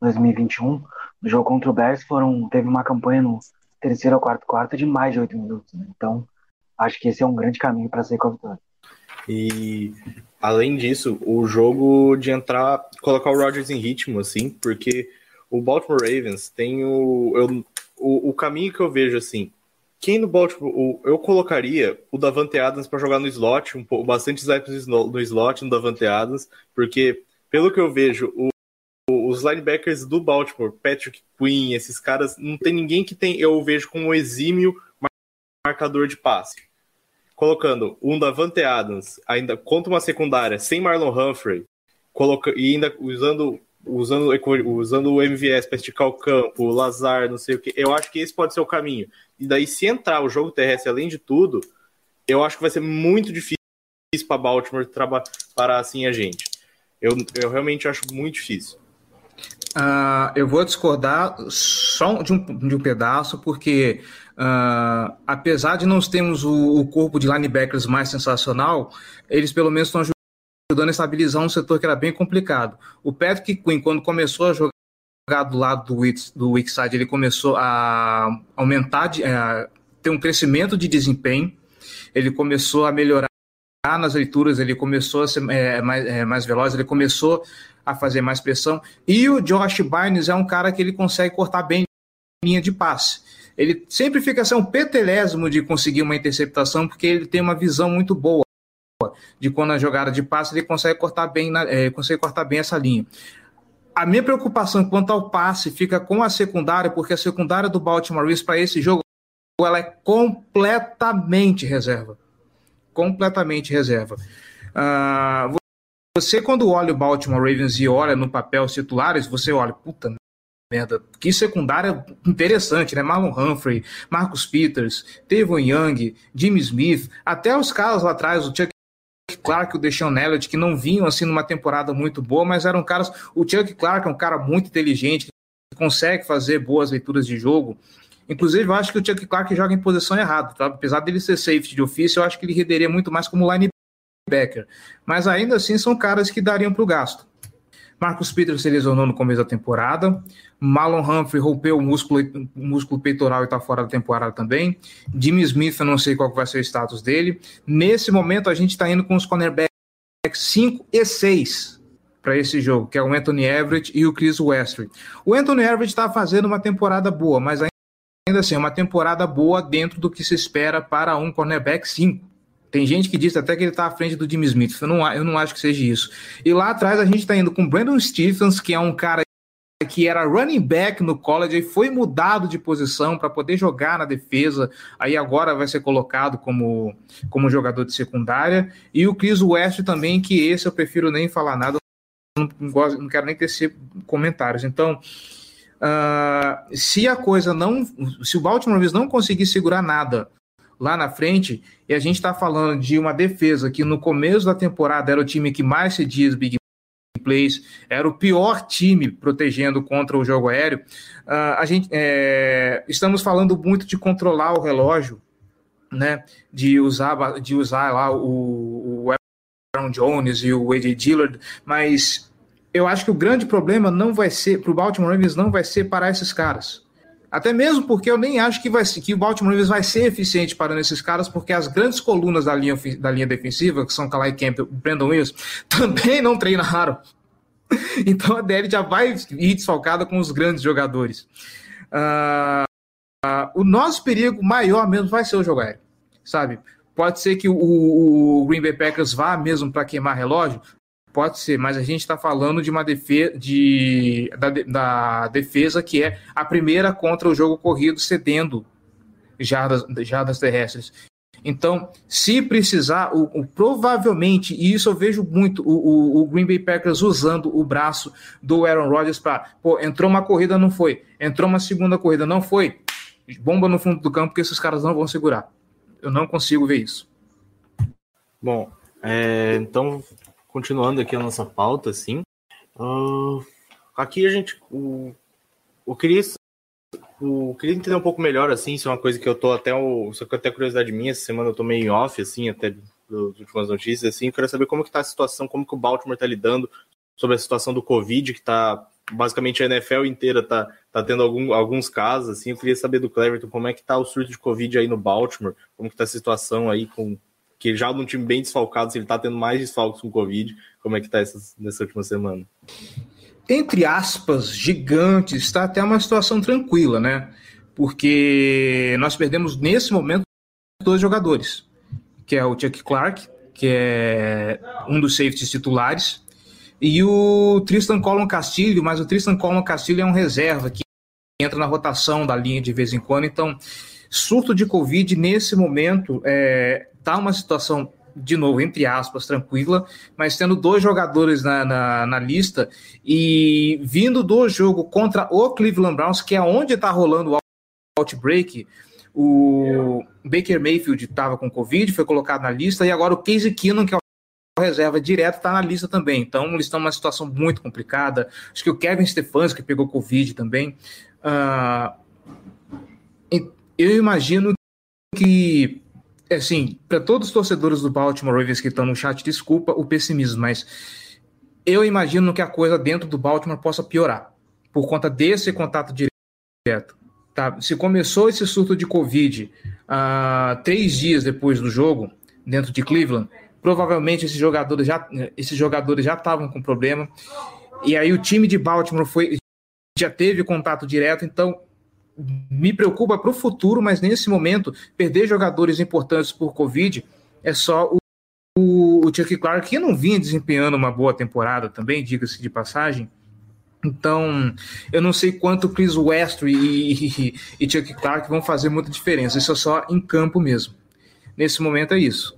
2021. No jogo contra o Bears foram, teve uma campanha no terceiro ou quarto quarto de mais de oito minutos. Né? Então, acho que esse é um grande caminho para sair com a vitória. E além disso, o jogo de entrar, colocar o Rodgers em ritmo, assim, porque o Baltimore Ravens tem o, eu, o, o caminho que eu vejo assim. Quem no Baltimore, o, eu colocaria o Davante Adams para jogar no slot, um pouco, bastante snaps no slot no Davante Adams, porque pelo que eu vejo, o, os linebackers do Baltimore, Patrick Quinn, esses caras, não tem ninguém que tem, eu vejo como exímio marcador de passe. Colocando um Davante Adams, ainda contra uma secundária, sem Marlon Humphrey, coloca, e ainda usando usando, usando o MVS para esticar o campo, o Lazar, não sei o que. Eu acho que esse pode ser o caminho. E daí, se entrar o jogo terrestre além de tudo, eu acho que vai ser muito difícil para Baltimore parar assim a gente. Eu, eu realmente acho muito difícil. Uh, eu vou discordar só de um, de um pedaço, porque uh, apesar de não termos o, o, corpo de linebackers mais sensacional, eles pelo menos estão ajudando a estabilizar um setor que era bem complicado. O Patrick Quinn, quando começou a jogar do lado do, weak, do ele começou a aumentar, a ter um crescimento de desempenho, ele começou a melhorar nas leituras, ele começou a ser é, mais, é, mais veloz, ele começou a fazer mais pressão. E o Josh Barnes é um cara que ele consegue cortar bem linha de passe. Ele sempre fica assim, um petelésimo de conseguir uma interceptação, porque ele tem uma visão muito boa de quando a jogada de passe ele consegue cortar bem, na, é, consegue cortar bem essa linha. A minha preocupação quanto ao passe fica com a secundária, porque a secundária do Baltimore Ravens para esse jogo ela é completamente reserva. Completamente reserva. Uh, você, quando olha o Baltimore Ravens e olha no papel os titulares, você olha, puta merda, que secundária interessante, né? Marlon Humphrey, Marcus Peters, Tevon Young, Jimmy Smith, até os caras lá atrás, o Chuck Clark o Deshaun Elliott, que não vinham assim numa temporada muito boa, mas eram caras. O Chuck Clark é um cara muito inteligente, que consegue fazer boas leituras de jogo. Inclusive, eu acho que o Chuck Clark joga em posição errada, tá? Apesar dele ser safety de ofício, eu acho que ele renderia muito mais como linebacker. Mas ainda assim são caras que dariam para o gasto. Marcus Peters se lesionou no começo da temporada. Malon Humphrey rompeu o músculo, o músculo peitoral e está fora da temporada também. Jimmy Smith, eu não sei qual vai ser o status dele. Nesse momento, a gente está indo com os cornerbacks 5 e 6 para esse jogo, que é o Anthony Everett e o Chris Westry. O Anthony Everett está fazendo uma temporada boa, mas ainda assim, é uma temporada boa dentro do que se espera para um cornerback 5. Tem gente que diz até que ele está à frente do Jimmy Smith. Eu não, eu não acho que seja isso. E lá atrás a gente está indo com Brandon Stephens, que é um cara que era running back no college e foi mudado de posição para poder jogar na defesa. Aí agora vai ser colocado como, como jogador de secundária. E o Chris West também, que esse eu prefiro nem falar nada. Não, não quero nem tecer comentários. Então, uh, se a coisa não. Se o Baltimore não conseguir segurar nada lá na frente, e a gente está falando de uma defesa que no começo da temporada era o time que mais cedia big plays, era o pior time protegendo contra o jogo aéreo. Uh, a gente é, estamos falando muito de controlar o relógio, né? De usar, de usar lá o, o Aaron Jones e o AJ Dillard, mas eu acho que o grande problema não vai ser para o Baltimore Ravens não vai ser parar esses caras. Até mesmo porque eu nem acho que, vai, que o Baltimore Ravens vai ser eficiente parando esses caras, porque as grandes colunas da linha, da linha defensiva, que são Kalai Campbell e Brandon Williams, também não treinaram. Então a DL já vai ir desfalcada com os grandes jogadores. Uh, uh, o nosso perigo maior mesmo vai ser o jogo aéreo, sabe? Pode ser que o, o Green Bay Packers vá mesmo para queimar relógio, Pode ser, mas a gente está falando de uma defesa, de, da, da, defesa que é a primeira contra o jogo corrido cedendo jardas, jardas terrestres. Então, se precisar, o, o, provavelmente, e isso eu vejo muito, o, o, Green Bay Packers usando o braço do Aaron Rodgers para, pô, entrou uma corrida, não foi, entrou uma segunda corrida, não foi, bomba no fundo do campo que esses caras não vão segurar. Eu não consigo ver isso. Bom, é, então continuando aqui a nossa pauta, assim, uh, aqui a gente, o, o queria, o, queria entender um pouco melhor, assim, isso é uma coisa que eu tô até, o, só que até curiosidade minha, essa semana eu tô meio off, assim, até das últimas notícias, assim, eu quero saber como que tá a situação, como que o Baltimore tá lidando sobre a situação do Covid, que tá, basicamente a NFL inteira tá, tá tendo algum, alguns casos, assim, eu queria saber do Cleverton como é que tá o surto de Covid aí no Baltimore, como que tá a situação aí com que já num time bem desfalcado, se ele tá tendo mais desfalques com Covid, como é que tá essa, nessa última semana? Entre aspas, gigantes, está até uma situação tranquila, né? Porque nós perdemos nesse momento dois jogadores, que é o Chuck Clark, que é um dos safeties titulares, e o Tristan Colon Castilho, mas o Tristan Colon Castilho é um reserva que entra na rotação da linha de vez em quando, então surto de Covid nesse momento é, tá uma situação, de novo, entre aspas, tranquila, mas tendo dois jogadores na, na, na lista e vindo do jogo contra o Cleveland Browns, que é onde está rolando o outbreak, o Baker Mayfield estava com Covid, foi colocado na lista, e agora o Casey Keenum, que é o reserva direto, está na lista também. Então, eles estão numa situação muito complicada. Acho que o Kevin Stefanski pegou Covid também. Uh, eu imagino que assim, para todos os torcedores do Baltimore Ravens que estão no chat, desculpa o pessimismo, mas eu imagino que a coisa dentro do Baltimore possa piorar por conta desse contato direto. Tá? Se começou esse surto de Covid uh, três dias depois do jogo, dentro de Cleveland, provavelmente esses jogadores já, esses jogadores já estavam com problema. E aí o time de Baltimore foi, já teve contato direto, então me preocupa para o futuro, mas nesse momento, perder jogadores importantes por Covid é só o, o, o Chuck Clark, que não vinha desempenhando uma boa temporada também, diga-se de passagem. Então, eu não sei quanto Chris West e, e, e, Chuck Clark vão fazer muita diferença. Isso é só em campo mesmo. Nesse momento é isso.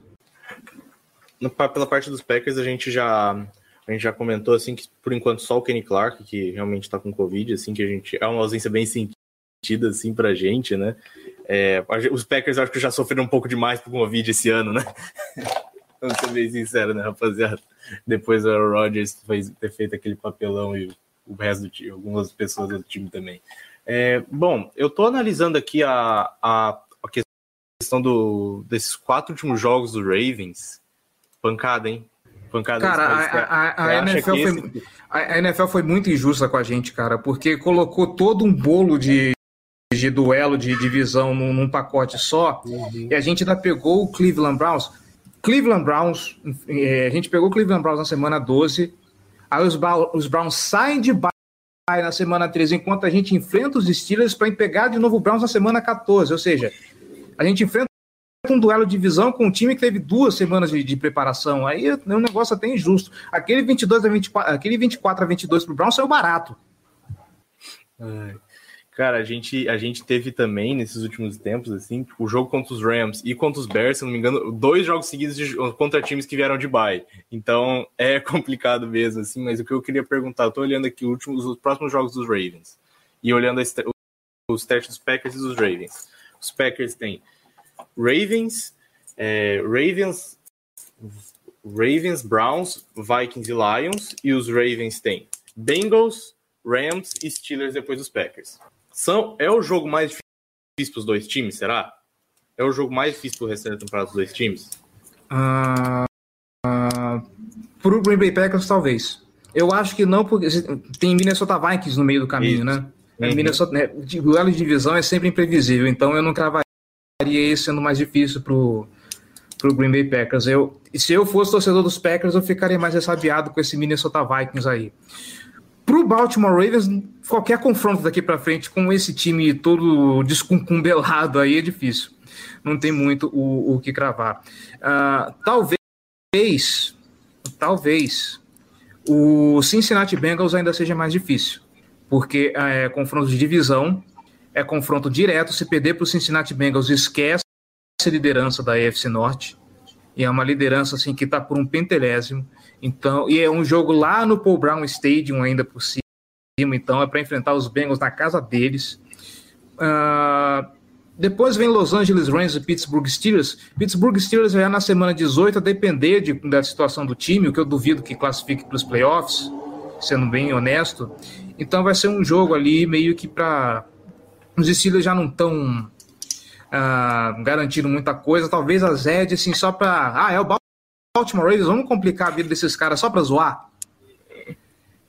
Pela parte dos Packers, a gente já a gente já comentou assim que por enquanto só o Kenny Clark que realmente está com Covid, assim que a gente é uma ausência bem sentido assim pra gente, né? É, os Packers acho que já sofreram um pouco demais com o Covid esse ano, né? Vamos ser bem sincero, né, rapaziada? Depois o Aaron Rodgers fez, ter feito aquele papelão e o resto do time, algumas pessoas do time também. É, bom, eu tô analisando aqui a, a, a questão do, desses quatro últimos jogos do Ravens. Pancada, hein? Pancada. Cara, a, a- a- NFL foi, esse- a NFL foi muito injusta com a gente, cara, porque colocou todo um bolo de, de duelo, de divisão num, num pacote só, e a gente ainda pegou o Cleveland Browns. Cleveland Browns, eh, a gente pegou o Cleveland Browns na semana 12, aí os, Browns- os Browns saem de bye na semana 13, enquanto a gente enfrenta os Steelers para pegar de novo o Browns na semana 14, ou seja, a gente enfrenta um duelo de divisão com um time que teve duas semanas de, de preparação. Aí é um negócio até injusto. Aquele 22 a 24, aquele 24 a 22 pro Brown saiu barato. Ai. Cara, a gente, a gente teve também nesses últimos tempos, assim, o jogo contra os Rams e contra os Bears, se não me engano, dois jogos seguidos de- contra times que vieram de bye. Então é complicado mesmo, assim, mas o que eu queria perguntar, eu tô olhando aqui os, últimos, os próximos jogos dos Ravens e olhando a esta- os testes dos Packers e dos Ravens. Os Packers têm Ravens, é, Ravens, Ravens, Browns, Vikings e Lions, e os Ravens têm Bengals, Rams e Steelers depois dos Packers. São, é o jogo mais difícil para os dois times, será? É o jogo mais difícil para o restante da temporada dos dois times? Ah, ah, pro Green Bay Packers, talvez. Eu acho que não, porque tem Minnesota Vikings no meio do caminho, Isso. né? Uhum. Minnesota, né, o duelo de divisão é sempre imprevisível, então eu não cravaria esse sendo mais difícil pro, pro Green Bay Packers. Eu, se eu fosse torcedor dos Packers, eu ficaria mais ressabiado com esse Minnesota Vikings aí. Pro Baltimore Ravens, qualquer confronto daqui para frente com esse time todo descumbelado aí é difícil. Não tem muito o, o que cravar. Ah, talvez, talvez o Cincinnati Bengals ainda seja mais difícil, porque é confronto de divisão, é confronto direto. Se perder para o Cincinnati Bengals, esquece a liderança da AFC Norte. E é uma liderança assim que está por um pentelésimo. Então, e é um jogo lá no Paul Brown Stadium ainda por cima. Então é para enfrentar os Bengals na casa deles. Ah, depois vem Los Angeles Rams e Pittsburgh Steelers. Pittsburgh Steelers vai na semana 18, a depender de- da situação do time, o que eu duvido que classifique para os playoffs, sendo bem honesto. Então vai ser um jogo ali meio que para. Os Steelers já não estão garantindo muita coisa. Talvez a Zed, assim, só para. Ah, é o Baltimore Ravens, vamos complicar a vida desses caras só para zoar.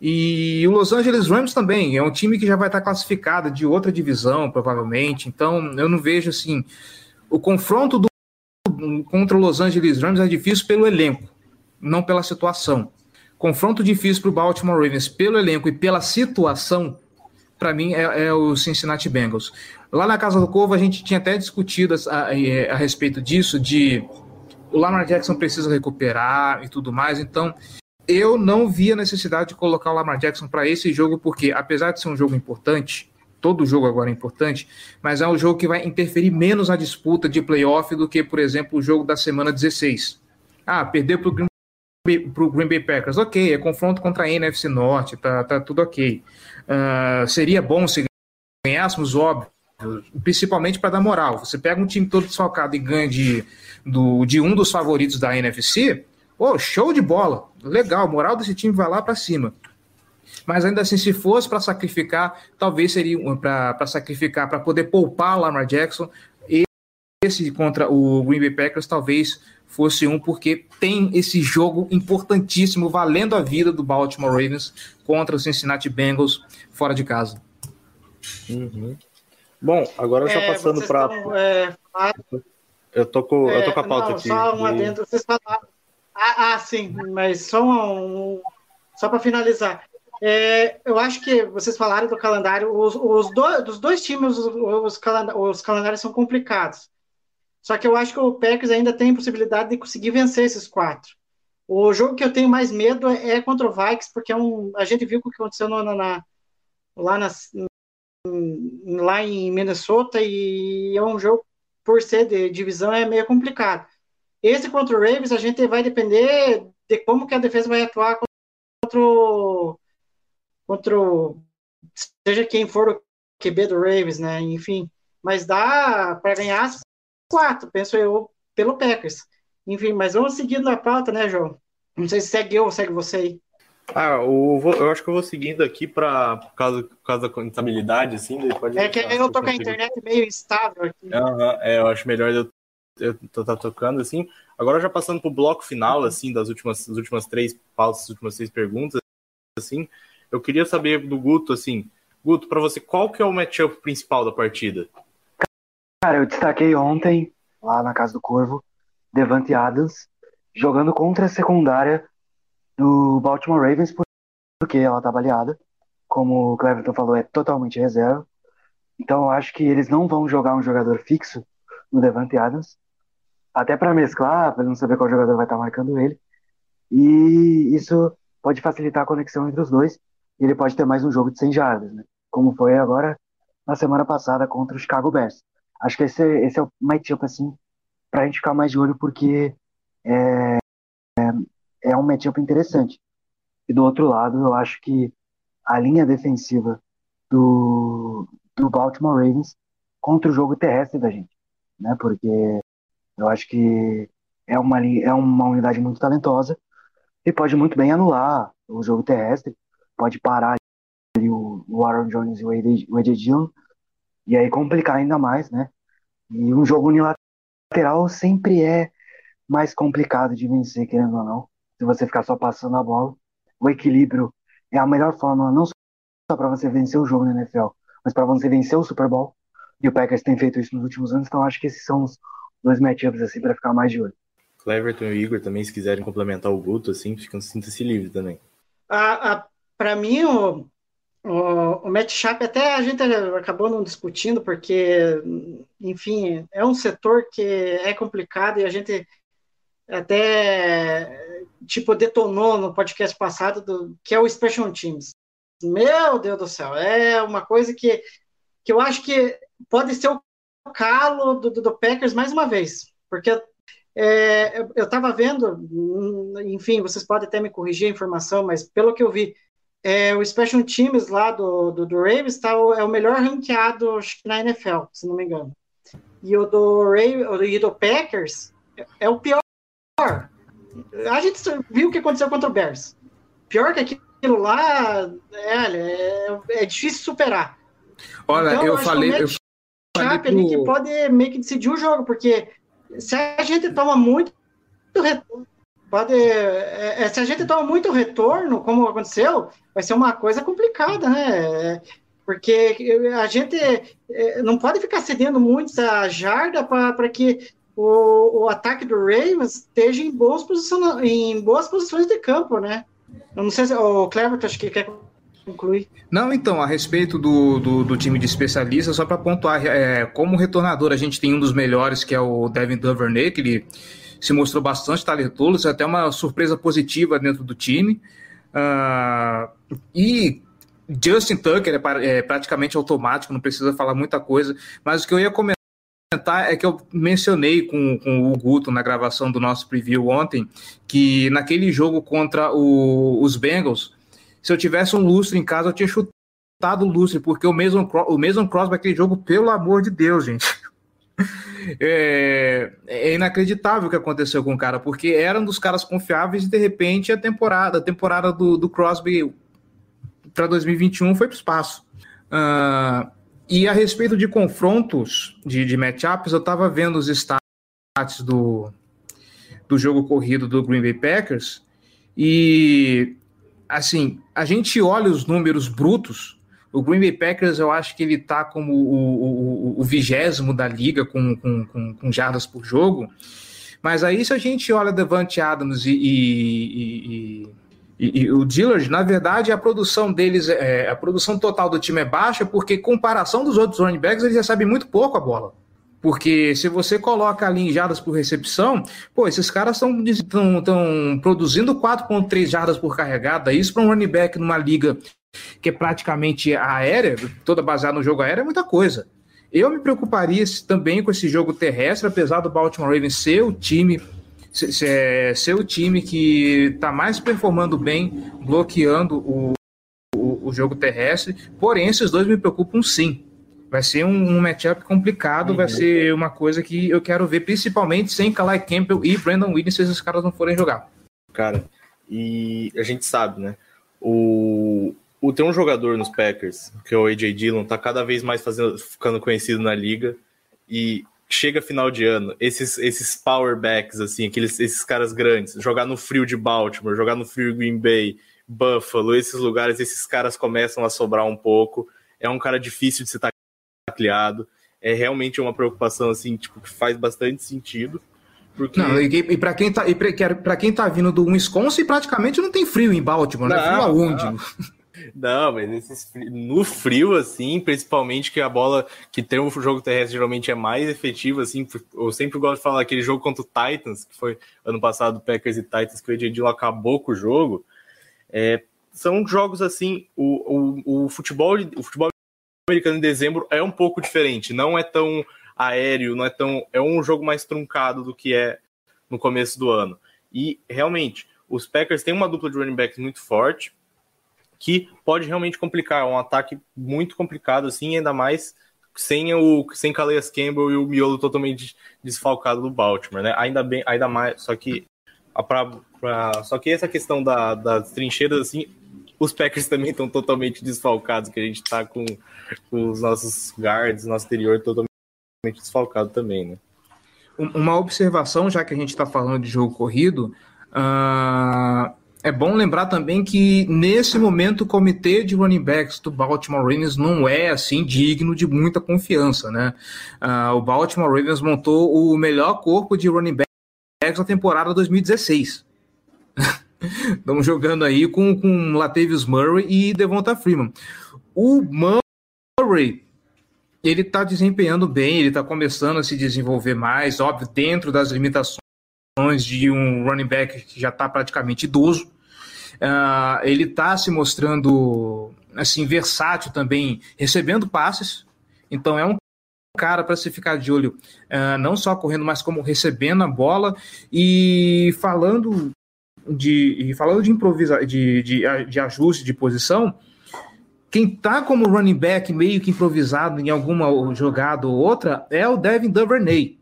E o Los Angeles Rams também é um time que já vai estar classificado de outra divisão, provavelmente. Então, eu não vejo assim. O confronto do, contra o Los Angeles Rams é difícil pelo elenco, não pela situação. Confronto difícil para o Baltimore Ravens pelo elenco e pela situação, para mim, é, é, o Cincinnati Bengals. Lá na Casa do Corvo, a gente tinha até discutido a, a, a respeito disso, de o Lamar Jackson precisa recuperar e tudo mais. Então, eu não vi a necessidade de colocar o Lamar Jackson para esse jogo, porque apesar de ser um jogo importante, todo jogo agora é importante, mas é um jogo que vai interferir menos na disputa de playoff do que, por exemplo, o jogo da semana 16. Ah, perder para o Green, Green, Bay Packers, ok, é confronto contra a NFC Norte, tá, tá tudo ok. Uh, seria bom se ganhássemos, óbvio, principalmente para dar moral. Você pega um time todo desfalcado e ganha de, do, de um dos favoritos da NFC, Pô, show de bola. Legal, moral desse time vai lá para cima. Mas ainda assim, se fosse para sacrificar, talvez seria para sacrificar, para poder poupar o Lamar Jackson. Esse contra o Green Bay Packers talvez fosse um, porque tem esse jogo importantíssimo, valendo a vida do Baltimore Ravens contra o Cincinnati Bengals fora de casa. Uhum. Bom, agora já É, passando para. é, Eu tô com, eu tô com a É, pauta não, aqui. Só um adendo. Vocês falaram. Ah, ah, sim, mas só um. Só para finalizar. É, eu acho que vocês falaram do calendário. Os, os do, dos dois times, os, os, calendários são complicados. Só que eu acho que o Packers ainda tem possibilidade de conseguir vencer esses quatro. O jogo que eu tenho mais medo é contra o Vikings, porque é um, a gente viu o que aconteceu no- na, na- lá, nas, lá em Minnesota e é um jogo, por ser de divisão, é meio complicado. Esse contra o Ravens, a gente vai depender de como que a defesa vai atuar contra o, contra o, seja quem for o QB do Ravens, né? Enfim, mas dá para ganhar quatro, penso eu, pelo Packers. Enfim, mas vamos seguindo a pauta, né, João? Não sei se segue eu ou segue você aí. Ah, o, vou- eu acho que eu vou seguindo aqui para por causa, por causa da instabilidade, assim. daí pode É que eu se tô com a internet meio instável aqui. Aham, é, eu acho melhor eu, eu tô, tá tocando assim. Agora já passando pro bloco final, assim, das últimas, das últimas três pautas, das últimas três perguntas, assim, eu queria saber do Guto, assim, Guto, para você, qual que é o matchup principal da partida? Cara, eu destaquei ontem, lá na Casa do Corvo, Devante Adams, jogando contra a secundária do Baltimore Ravens, por- porque ela tá baleada. Como o Cleverton falou, é totalmente reserva. Então eu acho que eles não vão jogar um jogador fixo no Devante Adams, até para mesclar, para não saber qual jogador vai estar marcando ele. E isso pode facilitar a conexão entre os dois. E ele pode ter mais um jogo de 100 jardas, né? Como foi agora na semana passada contra o Chicago Bears. Acho que esse, esse é o matchup, assim, pra gente ficar mais de olho, porque é, é, um matchup interessante. E do outro lado, eu acho que a linha defensiva do, do Baltimore Ravens contra o jogo terrestre da gente, né? Porque eu acho que é uma, é uma unidade muito talentosa e pode muito bem anular o jogo terrestre, pode parar ali o, o Aaron Jones e o AJ Dillon, e aí complicar ainda mais, né? E um jogo unilateral sempre é mais complicado de vencer, querendo ou não. Se você ficar só passando a bola, o equilíbrio é a melhor forma, não só para você vencer o jogo na NFL, mas para você vencer o Super Bowl. E o Packers tem feito isso nos últimos anos, então acho que esses são os dois matchups assim para ficar mais de olho. Cleverton e o Igor também, se quiserem complementar o Guto, assim, ficam sinta-se livre também. A, a, para mim, o, o, o matchup até a gente acabou não discutindo, porque, enfim, é um setor que é complicado e a gente até, tipo, detonou no podcast passado, do, que é o Special Teams. Meu Deus do céu, é uma coisa que, que eu acho que pode ser o calo do, do, do Packers mais uma vez, porque é, eu estava vendo, enfim, vocês podem até me corrigir a informação, mas pelo que eu vi, é, o Special Teams lá do, do, do Ravens tá, é o melhor ranqueado na NFL, se não me engano. E o do, Ravens, e do Packers é o pior. A gente viu o que aconteceu contra o Bears. Pior que aquilo lá, é, é, é difícil superar. Olha, Então, eu que falei. Eu falei que pro- pode meio que decidir o jogo, porque se a gente toma muito retorno, pode, é, é, se a gente toma muito retorno, como aconteceu, vai ser uma coisa complicada, né? Porque a gente é, não pode ficar cedendo muito essa jarda para que o, o ataque do Ravens esteja em boas, em boas posições de campo, né? Eu não sei se o Cleverton acho que quer concluir. Não, então, a respeito do, do, do time de especialistas, só para pontuar, é, como retornador, a gente tem um dos melhores, que é o Devin Duvernay, que ele se mostrou bastante talentoso, até uma surpresa positiva dentro do time. Ah, e Justin Tucker é, é praticamente automático, não precisa falar muita coisa, mas o que eu ia comentar é que eu mencionei com, com o Guto na gravação do nosso preview ontem, que naquele jogo contra o- os Bengals, se eu tivesse um lustre em casa, eu tinha chutado o lustre, porque o Cro- o Mason Crosby, aquele jogo, pelo amor de Deus, gente. É, é inacreditável o que aconteceu com o cara, porque era um dos caras confiáveis e de repente a temporada, a temporada do, do Crosby para 2021 foi para o espaço. Ah, e a respeito de confrontos, de, de matchups, eu estava vendo os stats do, do jogo corrido do Green Bay Packers e assim, a gente olha os números brutos. O Green Bay Packers, eu acho que ele está como o, vigésimo da liga com, com, com, com jardas por jogo. Mas aí, se a gente olha Devante Adams e, e, e- e- e o Dillard, na verdade, a produção deles, é, a produção total do time é baixa, porque, em comparação dos outros running backs, eles recebem muito pouco a bola. Porque se você coloca ali em jardas por recepção, pô, esses caras estão produzindo 4,3 jardas por carregada. Isso para um running back numa liga que é praticamente aérea, toda baseada no jogo aéreo, é muita coisa. Eu me preocuparia também com esse jogo terrestre, apesar do Baltimore Ravens ser o time é, ser o time que está mais performando bem, bloqueando o, o, o jogo terrestre. Porém, esses dois me preocupam sim. Vai ser um, um matchup complicado, uhum. vai ser uma coisa que eu quero ver, principalmente sem Kalai Campbell e Brandon Williams, se esses caras não forem jogar. Cara, e a gente sabe, né? O, o tem um jogador nos Packers, que é o AJ Dillon, tá cada vez mais fazendo, ficando conhecido na liga. E chega final de ano, esses, esses power backs, assim, aqueles, esses caras grandes, jogar no frio de Baltimore, jogar no frio de Green Bay, Buffalo, esses lugares, esses caras começam a sobrar um pouco. É um cara difícil de ser tacleado. É realmente uma preocupação, assim, tipo, que faz bastante sentido. Porque... Não, e, e para quem tá, e para quem tá vindo do Wisconsin, praticamente não tem frio em Baltimore, né? Frio aonde? Não. Não, mas esses, no frio, assim, principalmente que a bola que tem um jogo terrestre geralmente é mais efetivo, assim. Eu sempre gosto de falar aquele jogo contra o Titans, que foi ano passado, Packers e Titans, que o Edil acabou com o jogo. É, são jogos assim, o, o, o, futebol, o futebol americano em dezembro é um pouco diferente, não é tão aéreo, não é tão. É um jogo mais truncado do que é no começo do ano. E realmente, os Packers têm uma dupla de running backs muito forte que pode realmente complicar. É um ataque muito complicado, assim, ainda mais sem o sem Calais Campbell e o miolo totalmente desfalcado do Baltimore, né? Ainda bem, ainda mais, só que pra, pra, só que essa questão da, das trincheiras, assim, os Packers também estão totalmente desfalcados, que a gente está com, com, os nossos guards, nosso exterior totalmente desfalcado também, né? Uma observação, já que a gente está falando de jogo corrido, uh, é bom lembrar também que nesse momento o comitê de running backs do Baltimore Ravens não é assim digno de muita confiança, né? Uh, o Baltimore Ravens montou o melhor corpo de running backs na temporada 2016. Estamos jogando aí com, com Latavius Murray e Devonta Freeman. O Murray ele está desempenhando bem, ele está começando a se desenvolver mais, óbvio, dentro das limitações de um running back que já está praticamente idoso. Uh, ele está se mostrando assim versátil também, recebendo passes. Então é um cara para se ficar de olho, uh, não só correndo, mas como recebendo a bola e falando de e falando de improvisar, de, de, de ajuste de posição. Quem tá como running back meio que improvisado em alguma jogada ou outra é o Devin Duvernay.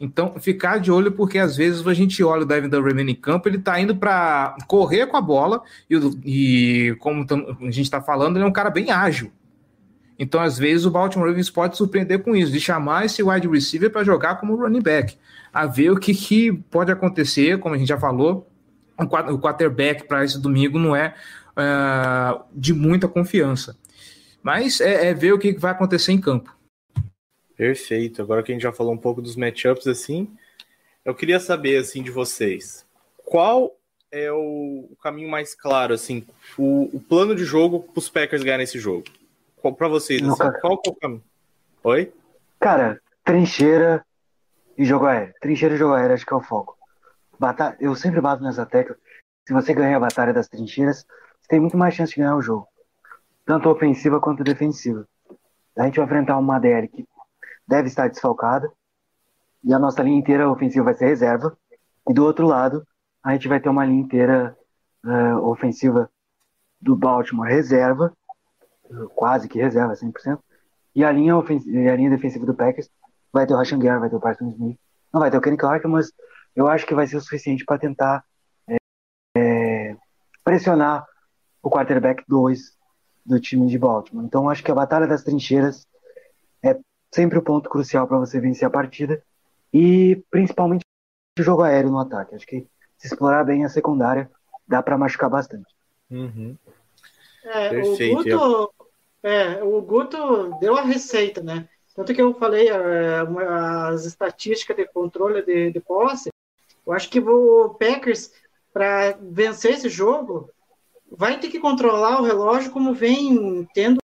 Então, ficar de olho, porque às vezes a gente olha o Devin Duvernay em campo, ele está indo para correr com a bola, e, e como a gente está falando, ele é um cara bem ágil. Então, às vezes, o Baltimore Ravens pode surpreender com isso, de chamar esse wide receiver para jogar como running back. A ver o que, que pode acontecer, como a gente já falou, o quarterback para esse domingo não é uh, de muita confiança. Mas é, é ver o que vai acontecer em campo. Perfeito. Agora que a gente já falou um pouco dos matchups, assim, eu queria saber, assim, de vocês, qual é o, caminho mais claro, assim, o, o plano de jogo para os Packers ganharem esse jogo? Para vocês, assim, qual é o caminho? Oi? Cara, trincheira e jogo aéreo. Trincheira e jogo aéreo, acho que é o foco. Batalha, eu sempre bato nessa tecla. Se você ganha a batalha das trincheiras, você tem muito mais chance de ganhar o jogo. Tanto ofensiva quanto defensiva. A gente vai enfrentar uma DL que deve estar desfalcada. E a nossa linha inteira ofensiva vai ser reserva. E do outro lado, a gente vai ter uma linha inteira uh, ofensiva do Baltimore reserva, quase que reserva, 100%. E a linha, a linha defensiva do Packers vai ter o Rashan vai ter o Parsons Smith. Não vai ter o Kenny Clark, mas eu acho que vai ser o suficiente para tentar é, pressionar o quarterback 2 do time de Baltimore. Então acho que a batalha das trincheiras sempre o ponto crucial para você vencer a partida e principalmente o jogo aéreo no ataque. Acho que se explorar bem a secundária dá para machucar bastante. Uhum. É, Perfeito. O Guto, é, o Guto deu a receita, né? Tanto que eu falei é, as estatísticas de controle de, de posse. Eu acho que o Packers, para vencer esse jogo, vai ter que controlar o relógio como vem tendo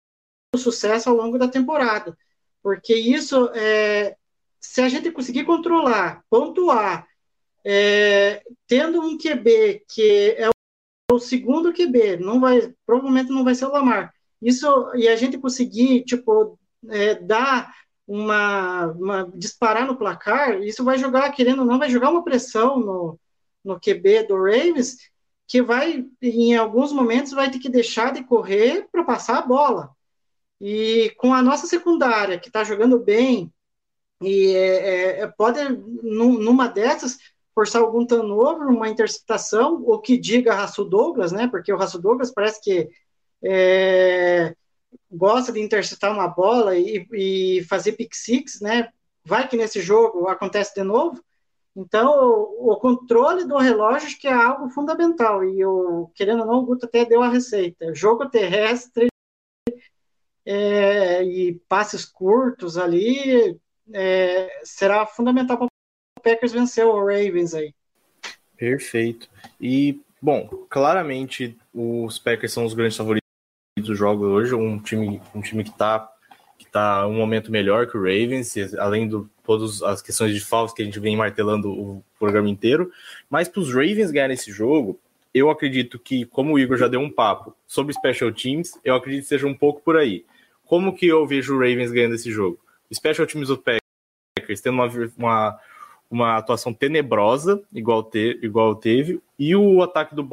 sucesso ao longo da temporada. Porque isso, é, se a gente conseguir controlar, pontuar, é, tendo um QB que é o segundo QB, não vai, provavelmente não vai ser o Lamar. Isso, e a gente conseguir, tipo, é, dar uma, uma, disparar no placar, isso vai jogar, querendo ou não, vai jogar uma pressão no, no QB do Ravens, que vai, em alguns momentos, vai ter que deixar de correr para passar a bola. E com a nossa secundária, que está jogando bem, e é, é, pode, numa dessas, forçar algum turnover, uma interceptação, o que diga Raço Douglas, né? Porque o Raço Douglas parece que é, gosta de interceptar uma bola e, e fazer pick six, né? Vai que nesse jogo acontece de novo. Então, o, controle do relógio que é algo fundamental. E o querendo ou não, o Guto até deu a receita. Jogo terrestre é, e passes curtos ali é, será fundamental para o Packers vencer o Ravens aí. Perfeito. E, bom, claramente os Packers são os grandes favoritos do jogo hoje, um time, um time que está que tá um momento melhor que o Ravens, além de todas as questões de faltas que a gente vem martelando o programa inteiro. Mas para os Ravens ganharem esse jogo, eu acredito que, como o Igor já deu um papo sobre special teams, eu acredito que seja um pouco por aí. Como que eu vejo o Ravens ganhando esse jogo? special teams do Packers tendo uma, uma, uma atuação tenebrosa, igual, te, igual teve, e o ataque do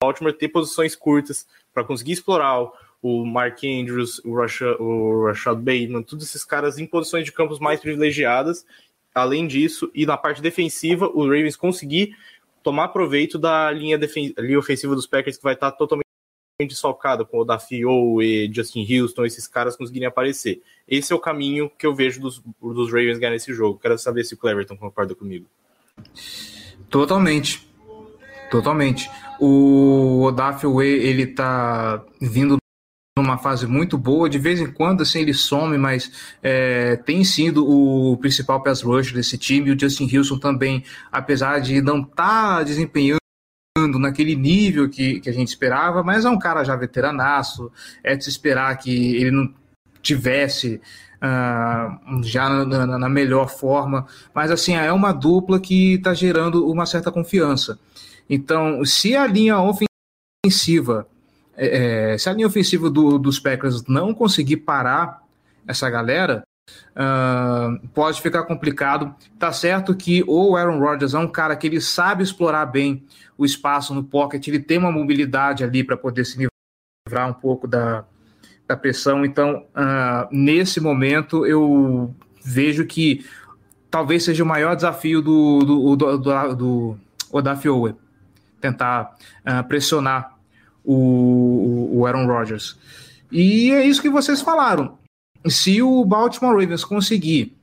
Baltimore ter posições curtas para conseguir explorar o Mark Andrews, o o Rashad Bateman, todos esses caras em posições de campos mais privilegiadas. Além disso, e na parte defensiva, o Ravens conseguir tomar proveito da linha, linha ofensiva dos Packers, que vai estar totalmente desfalcada, com o Dafio e Justin Houston, esses caras conseguirem aparecer. Esse é o caminho que eu vejo dos, dos Ravens ganhar nesse jogo. Quero saber se o Cleverton concorda comigo. Totalmente. Totalmente. O Odafio ele tá vindo numa fase muito boa, de vez em quando assim ele some, mas é, tem sido o principal pass rush desse time, o Justin Houston também, apesar de não estar tá desempenhando naquele nível que, que a gente esperava, mas é um cara já veteranaço, é de se esperar que ele não tivesse uh, já na, na, melhor forma, mas assim, é uma dupla que está gerando uma certa confiança. Então, se a linha ofensiva, é, é, se a linha ofensiva do, dos Packers não conseguir parar essa galera, uh, pode ficar complicado. Tá certo que o Aaron Rodgers é um cara que ele sabe explorar bem o espaço no pocket, ele tem uma mobilidade ali para poder se livrar um pouco da, da pressão. Então, uh, nesse momento, eu vejo que talvez seja o maior desafio do, do, do, do, do tentar uh, pressionar o, o Aaron Rodgers. E é isso que vocês falaram. Se o Baltimore Ravens conseguir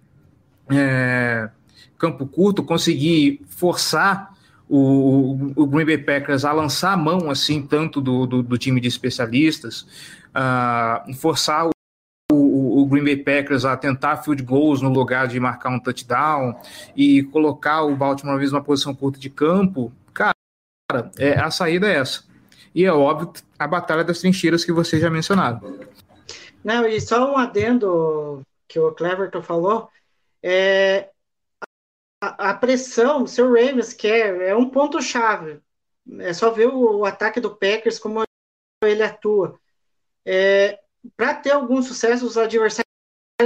é, campo curto, conseguir forçar o, o, Green Bay Packers a lançar a mão assim tanto do, do, do time de especialistas, uh, forçar o, o, o, Green Bay Packers a tentar field goals no lugar de marcar um touchdown e colocar o Baltimore Ravens numa posição curta de campo, cara, é, a saída é essa. E é óbvio a batalha das trincheiras que vocês já mencionaram. Não, e só um adendo que o Cleverton falou, é, a, a pressão, o seu Ravens quer, é um ponto-chave. É só ver o, o, ataque do Packers, como ele atua. É, Para ter algum sucesso, os adversários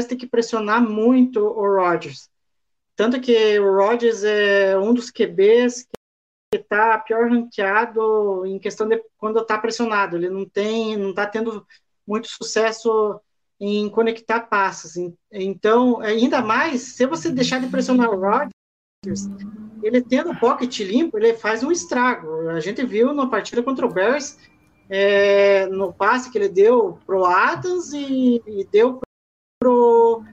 têm que pressionar muito o Rodgers. Tanto que o Rodgers é um dos QBs que está pior ranqueado em questão de quando está pressionado. Ele não tem, não está tendo muito sucesso em conectar passes. Então, ainda mais, se você deixar de pressionar o Rodgers, ele tendo o pocket limpo, ele faz um estrago. A gente viu na partida contra o Bears, é, no passe que ele deu pro Adams e, e deu pro,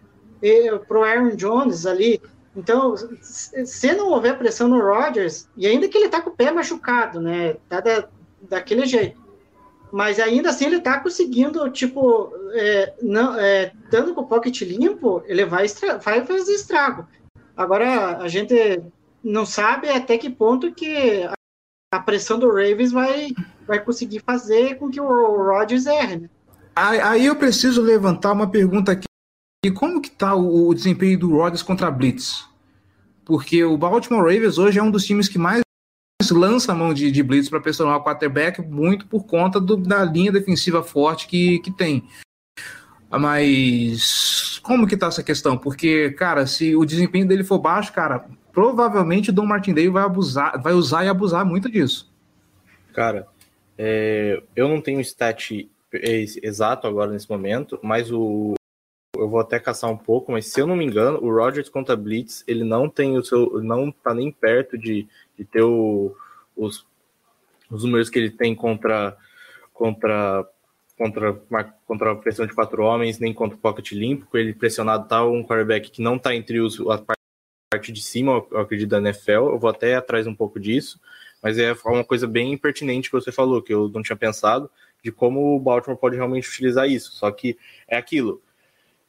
pro Aaron Jones ali. Então, se não houver pressão no Rodgers, e ainda que ele tá com o pé machucado, né? Tá da, daquele jeito mas ainda assim ele está conseguindo, tipo, é, não, é, estando com o pocket limpo, ele vai, vai fazer estrago. Agora, a gente não sabe até que ponto que a pressão do Ravens vai, vai conseguir fazer com que o Rodgers erre, né? Aí eu preciso levantar uma pergunta aqui. E como que tá o, desempenho do Rodgers contra a Blitz? Porque o Baltimore Ravens hoje é um dos times que mais lança a mão de, de blitz para pressionar o quarterback muito por conta do, da linha defensiva forte que, que tem. Mas como que tá essa questão? Porque, cara, se o desempenho dele for baixo, cara, provavelmente o Dom Martindale vai abusar, vai usar e abusar muito disso. Cara, é, eu não tenho stat exato agora nesse momento, mas o eu vou até caçar um pouco, mas se eu não me engano, o Rodgers contra Blitz, ele não tem o seu, não tá nem perto de, de ter o, os, os números que ele tem contra contra contra contra a pressão de quatro homens, nem contra o pocket limpo, com ele pressionado tá um quarterback que não tá entre os a parte de cima, eu acredito da NFL. Eu vou até atrás um pouco disso, mas é uma coisa bem pertinente que você falou, que eu não tinha pensado, de como o Baltimore pode realmente utilizar isso. Só que é aquilo.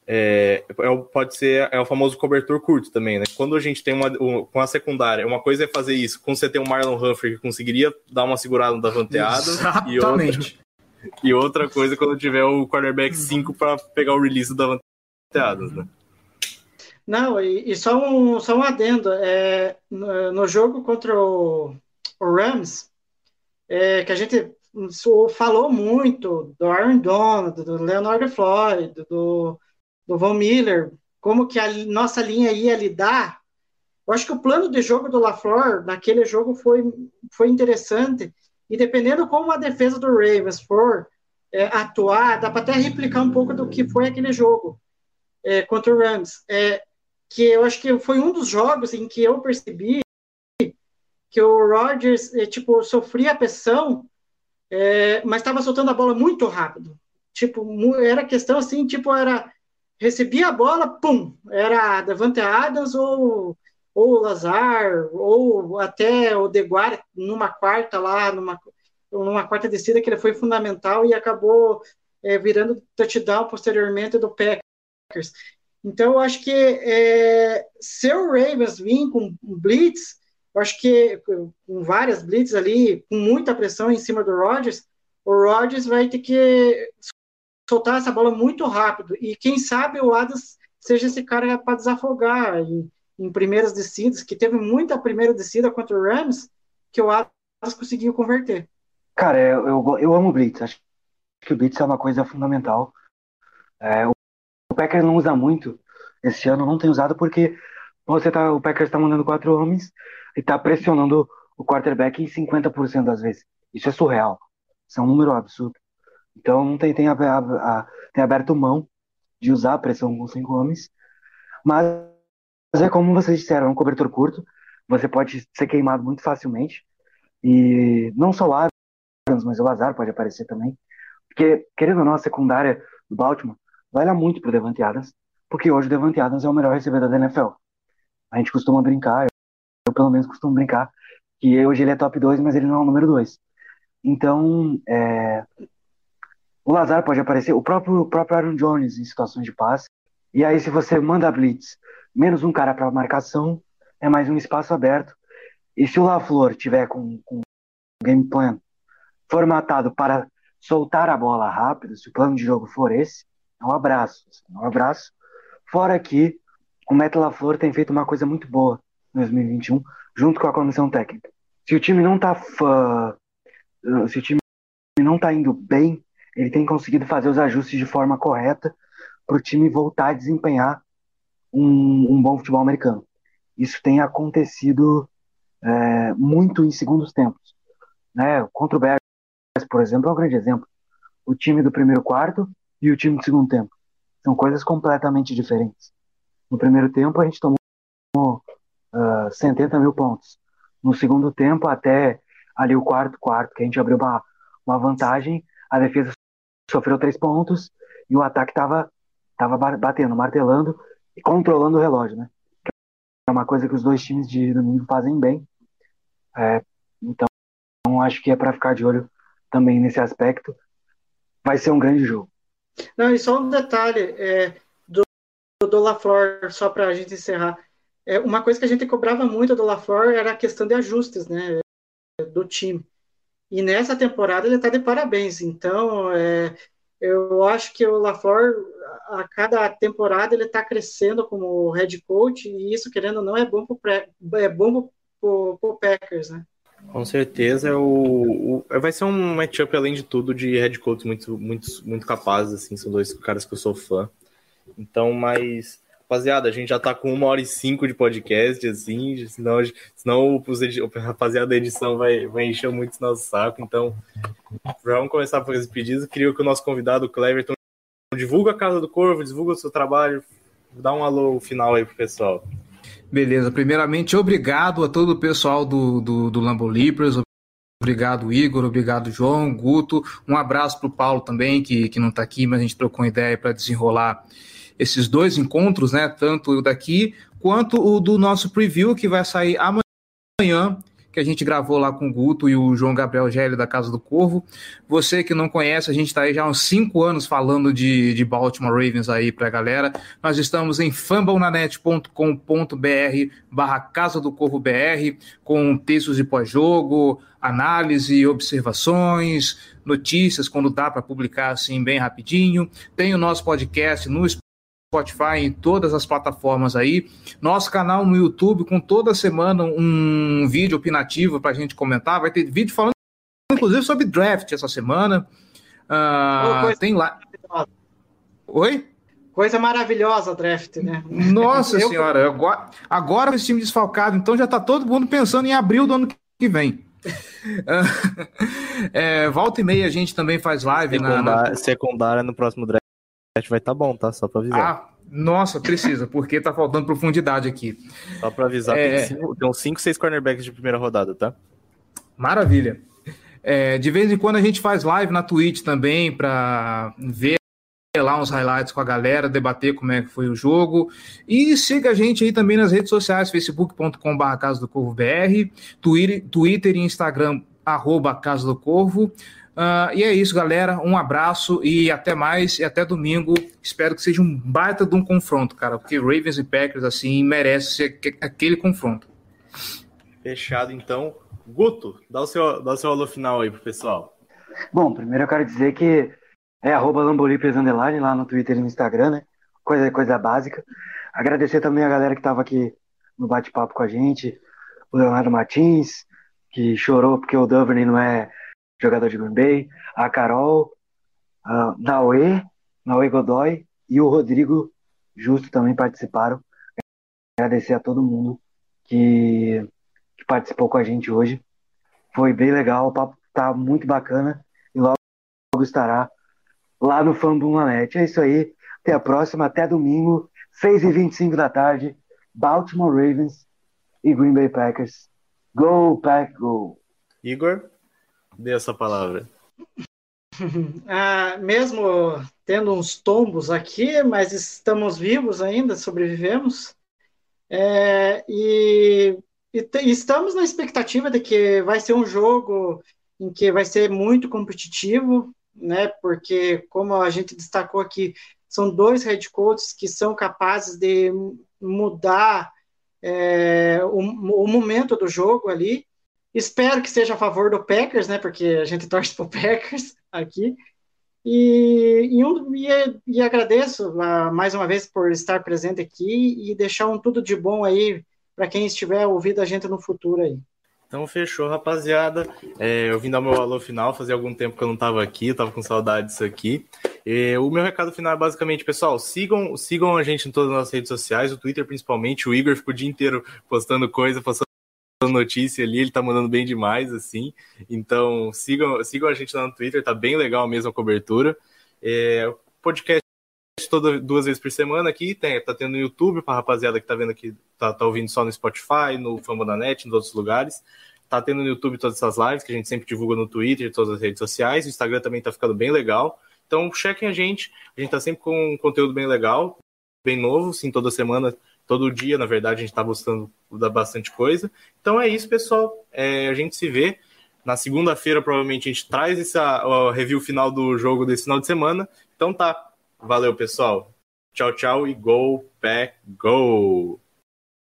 É, é pode ser é o famoso cobertor curto também, né? Quando a gente tem uma com a secundária, uma coisa é fazer isso, quando você tem um Marlon Humphrey que conseguiria dar uma segurada no Davanteado e outra, e outra coisa quando tiver o quarterback 5 para pegar o release do Davanteado, né? Não, e, e, só, um, só um adendo. É, no, no jogo contra o, o Rams, é, que a gente falou muito do Aaron Donald, do Leonard Floyd, do, do Von Miller, como que a nossa linha ia lidar. Eu acho que o plano de jogo do LaFleur naquele jogo foi, foi interessante, e dependendo como a defesa do Ravens for é, atuar, dá para até replicar um pouco do que foi aquele jogo é, contra o Rams. É, que eu acho que foi um dos jogos em que eu percebi que o Rodgers, é, tipo, sofria pressão, é, mas estava soltando a bola muito rápido. Tipo, era questão assim, tipo, era recebia a bola, pum, era Davante Adams ou ou Lazar, ou até o Deguar numa quarta lá, numa, numa quarta descida que ele foi fundamental e acabou é, virando touchdown posteriormente do Packers. Então, eu acho que é, se o Ravens vir com blitz, eu acho que com várias blitz ali, com muita pressão em cima do Rodgers, o Rodgers vai ter que soltar essa bola muito rápido. E quem sabe o Adams seja esse cara para desafogar em, em, primeiras descidas, que teve muita primeira descida contra o Rams, que o Adams conseguiu converter. Cara, eu, eu, eu amo Blitz. Acho que o Blitz é uma coisa fundamental. É, o o Packers não usa muito esse ano, não tem usado porque você tá, o Packers está mandando quatro homens e está pressionando o quarterback em 50% das vezes. Isso é surreal. Isso é um número absurdo. Então tem, tem, a, a, a, tem aberto mão de usar a pressão com cinco homens. Mas é como vocês disseram, é um cobertor curto. Você pode ser queimado muito facilmente. E não só o Adams, mas o Lazar pode aparecer também. Porque, querendo ou não, a secundária do Baltimore vale muito pro Devante Adams, porque hoje o Devante Adams é o melhor recebedor da NFL. A gente costuma brincar, eu pelo menos costumo brincar, que hoje ele é top 2, mas ele não é o número 2. Então, é... o Lazar pode aparecer, o próprio, o próprio Aaron Jones em situações de passe. E aí, se você manda blitz, menos um cara para marcação, é mais um espaço aberto. E se o LaFleur tiver com, com game plan formatado para soltar a bola rápido, se o plano de jogo for esse, é um abraço. Assim, um abraço. Fora que o Matt LaFleur tem feito uma coisa muito boa em 2021, junto com a comissão técnica. Se o time não tá se o time não tá indo bem, ele tem conseguido fazer os ajustes de forma correta para o time voltar a desempenhar um, um, bom futebol americano. Isso tem acontecido é, muito em segundos tempos. Né? Contra o Bears, por exemplo, é um grande exemplo. O time do primeiro quarto e o time do segundo tempo. São coisas completamente diferentes. No primeiro tempo, a gente tomou uh, 70 mil pontos. No segundo tempo, até ali o quarto quarto, que a gente abriu uma, uma vantagem, a defesa sofreu três pontos e o ataque estava tava batendo, martelando e controlando o relógio, né? É uma coisa que os dois times de domingo fazem bem. É, então, acho que é para ficar de olho também nesse aspecto. Vai ser um grande jogo. Não, e só um detalhe é, do, do LaFleur, só para a gente encerrar. É, uma coisa que a gente cobrava muito do LaFleur era a questão de ajustes né, do time. E nessa temporada ele está de parabéns. Então, é, eu acho que o LaFleur, a cada temporada, ele está crescendo como head coach, e isso, querendo ou não, é bom para é bom Packers, né? Com certeza é o, o, vai ser um matchup além de tudo de head coach muito muito muito capazes assim, são dois caras que eu sou fã. Então, mas Rapaziada, a gente já tá com uma hora e cinco de podcast, assim, senão, senão edi- rapaziada da edição vai, vai encher muito o nosso saco. Então, vamos começar por esses pedidos. Queria que o nosso convidado, o Cleverton, divulga a Casa do Corvo, divulga o seu trabalho, dá um alô final aí pro pessoal. Beleza, primeiramente, obrigado a todo o pessoal do, do, do Lambo obrigado Igor, obrigado João, Guto, um abraço para o Paulo também, que, que não está aqui, mas a gente trocou uma ideia para desenrolar esses dois encontros, né? Tanto o daqui quanto o do nosso preview, que vai sair amanhã, que a gente gravou lá com o Guto e o João Gabriel Gelli da Casa do Corvo. Você que não conhece, a gente está aí já há uns cinco anos falando de, de Baltimore Ravens aí para a galera. Nós estamos em fumblenanet.com.br barra Casa do Corvo BR, com textos de pós-jogo, análise, observações, notícias, quando dá para publicar assim bem rapidinho. Tem o nosso podcast no Spotify, em todas as plataformas aí. Nosso canal no YouTube, com toda semana um vídeo opinativo para a gente comentar. Vai ter vídeo falando, inclusive, sobre draft essa semana. Ah, Ô, tem lá. Oi? Coisa maravilhosa, draft, né? Nossa Eu- senhora, agora, agora com esse time desfalcado, então já tá todo mundo pensando em abril do ano que vem. É, volta e meia a gente também faz live na, na- Secundária, secundária no próximo draft vai estar bom, tá? Só pra avisar. Ah, nossa, precisa, porque tá faltando profundidade aqui. Só pra avisar, É. tem, cinco, tem uns 5, 6 cornerbacks de primeira rodada, tá? Maravilha. É, de vez em quando a gente faz live na Twitch também para ver lá uns highlights com a galera, debater como é que foi o jogo. E siga a gente aí também nas redes sociais, facebook.com.br Twitter, Twitter e Instagram, arroba Casa do Corvo. Ah, e é isso, galera. Um abraço e até mais. E até domingo. Espero que seja um baita de um confronto, cara. Porque Ravens e Packers, assim, merece ser aque- aquele confronto. Fechado, então. Guto, dá o seu, dá o seu alô final aí pro pessoal. Bom, primeiro eu quero dizer que é arroba Underline lá no Twitter e no Instagram, né? Coisa, coisa básica. Agradecer também a galera que estava aqui no bate-papo com a gente. O Leonardo Martins, que chorou porque o Duvernay não é jogador de Green Bay. A Carol, a Naue, Naue Godoy e o Rodrigo Justo também participaram. Agradecer a todo mundo que, que participou com a gente hoje. Foi bem legal, o papo tá muito bacana e logo estará lá no Fambumanet. É isso aí. Até a próxima, até domingo, 6h25 da tarde. Baltimore Ravens e Green Bay Packers. Go, Pack, go! Igor, dê essa palavra. Ah, mesmo tendo uns tombos aqui, mas estamos vivos ainda, sobrevivemos. É, e, e estamos na expectativa de que vai ser um jogo em que vai ser muito competitivo, né? Porque, como a gente destacou aqui, são dois head coaches que são capazes de mudar é, o, o momento do jogo ali. Espero que seja a favor do Packers, né? Porque a gente torce pro Packers aqui. E, e, e- agradeço ah, mais uma vez por estar presente aqui e deixar um tudo de bom aí para quem estiver ouvindo a gente no futuro aí. Então fechou, rapaziada. É, eu vim dar meu alô final, fazia algum tempo que eu não tava aqui, eu tava com saudade disso aqui. E o meu recado final é basicamente, pessoal, sigam, sigam a gente em todas as nossas redes sociais, o Twitter principalmente. O Igor ficou o dia inteiro postando coisa, postando notícia ali, ele tá mandando bem demais, assim. Então sigam, sigam a gente lá no Twitter, tá bem legal mesmo a cobertura. É, podcast toda duas vezes por semana aqui, tem, tá tendo no YouTube, pra rapaziada que tá vendo aqui, tá, tá ouvindo só no Spotify, no Fambonanet, nos outros lugares. Tá tendo no YouTube todas essas lives que a gente sempre divulga no Twitter, todas as redes sociais. O Instagram também tá ficando bem legal. Então, chequem a gente. A gente tá sempre com um conteúdo bem legal, bem novo, sim, toda semana, todo dia, na verdade, a gente tá buscando dar bastante coisa. Então é isso, pessoal. É, a gente se vê. Na segunda-feira, provavelmente, a gente traz essa, o review final do jogo desse final de semana. Então tá. Valeu, pessoal. Tchau, tchau e go, pack, go!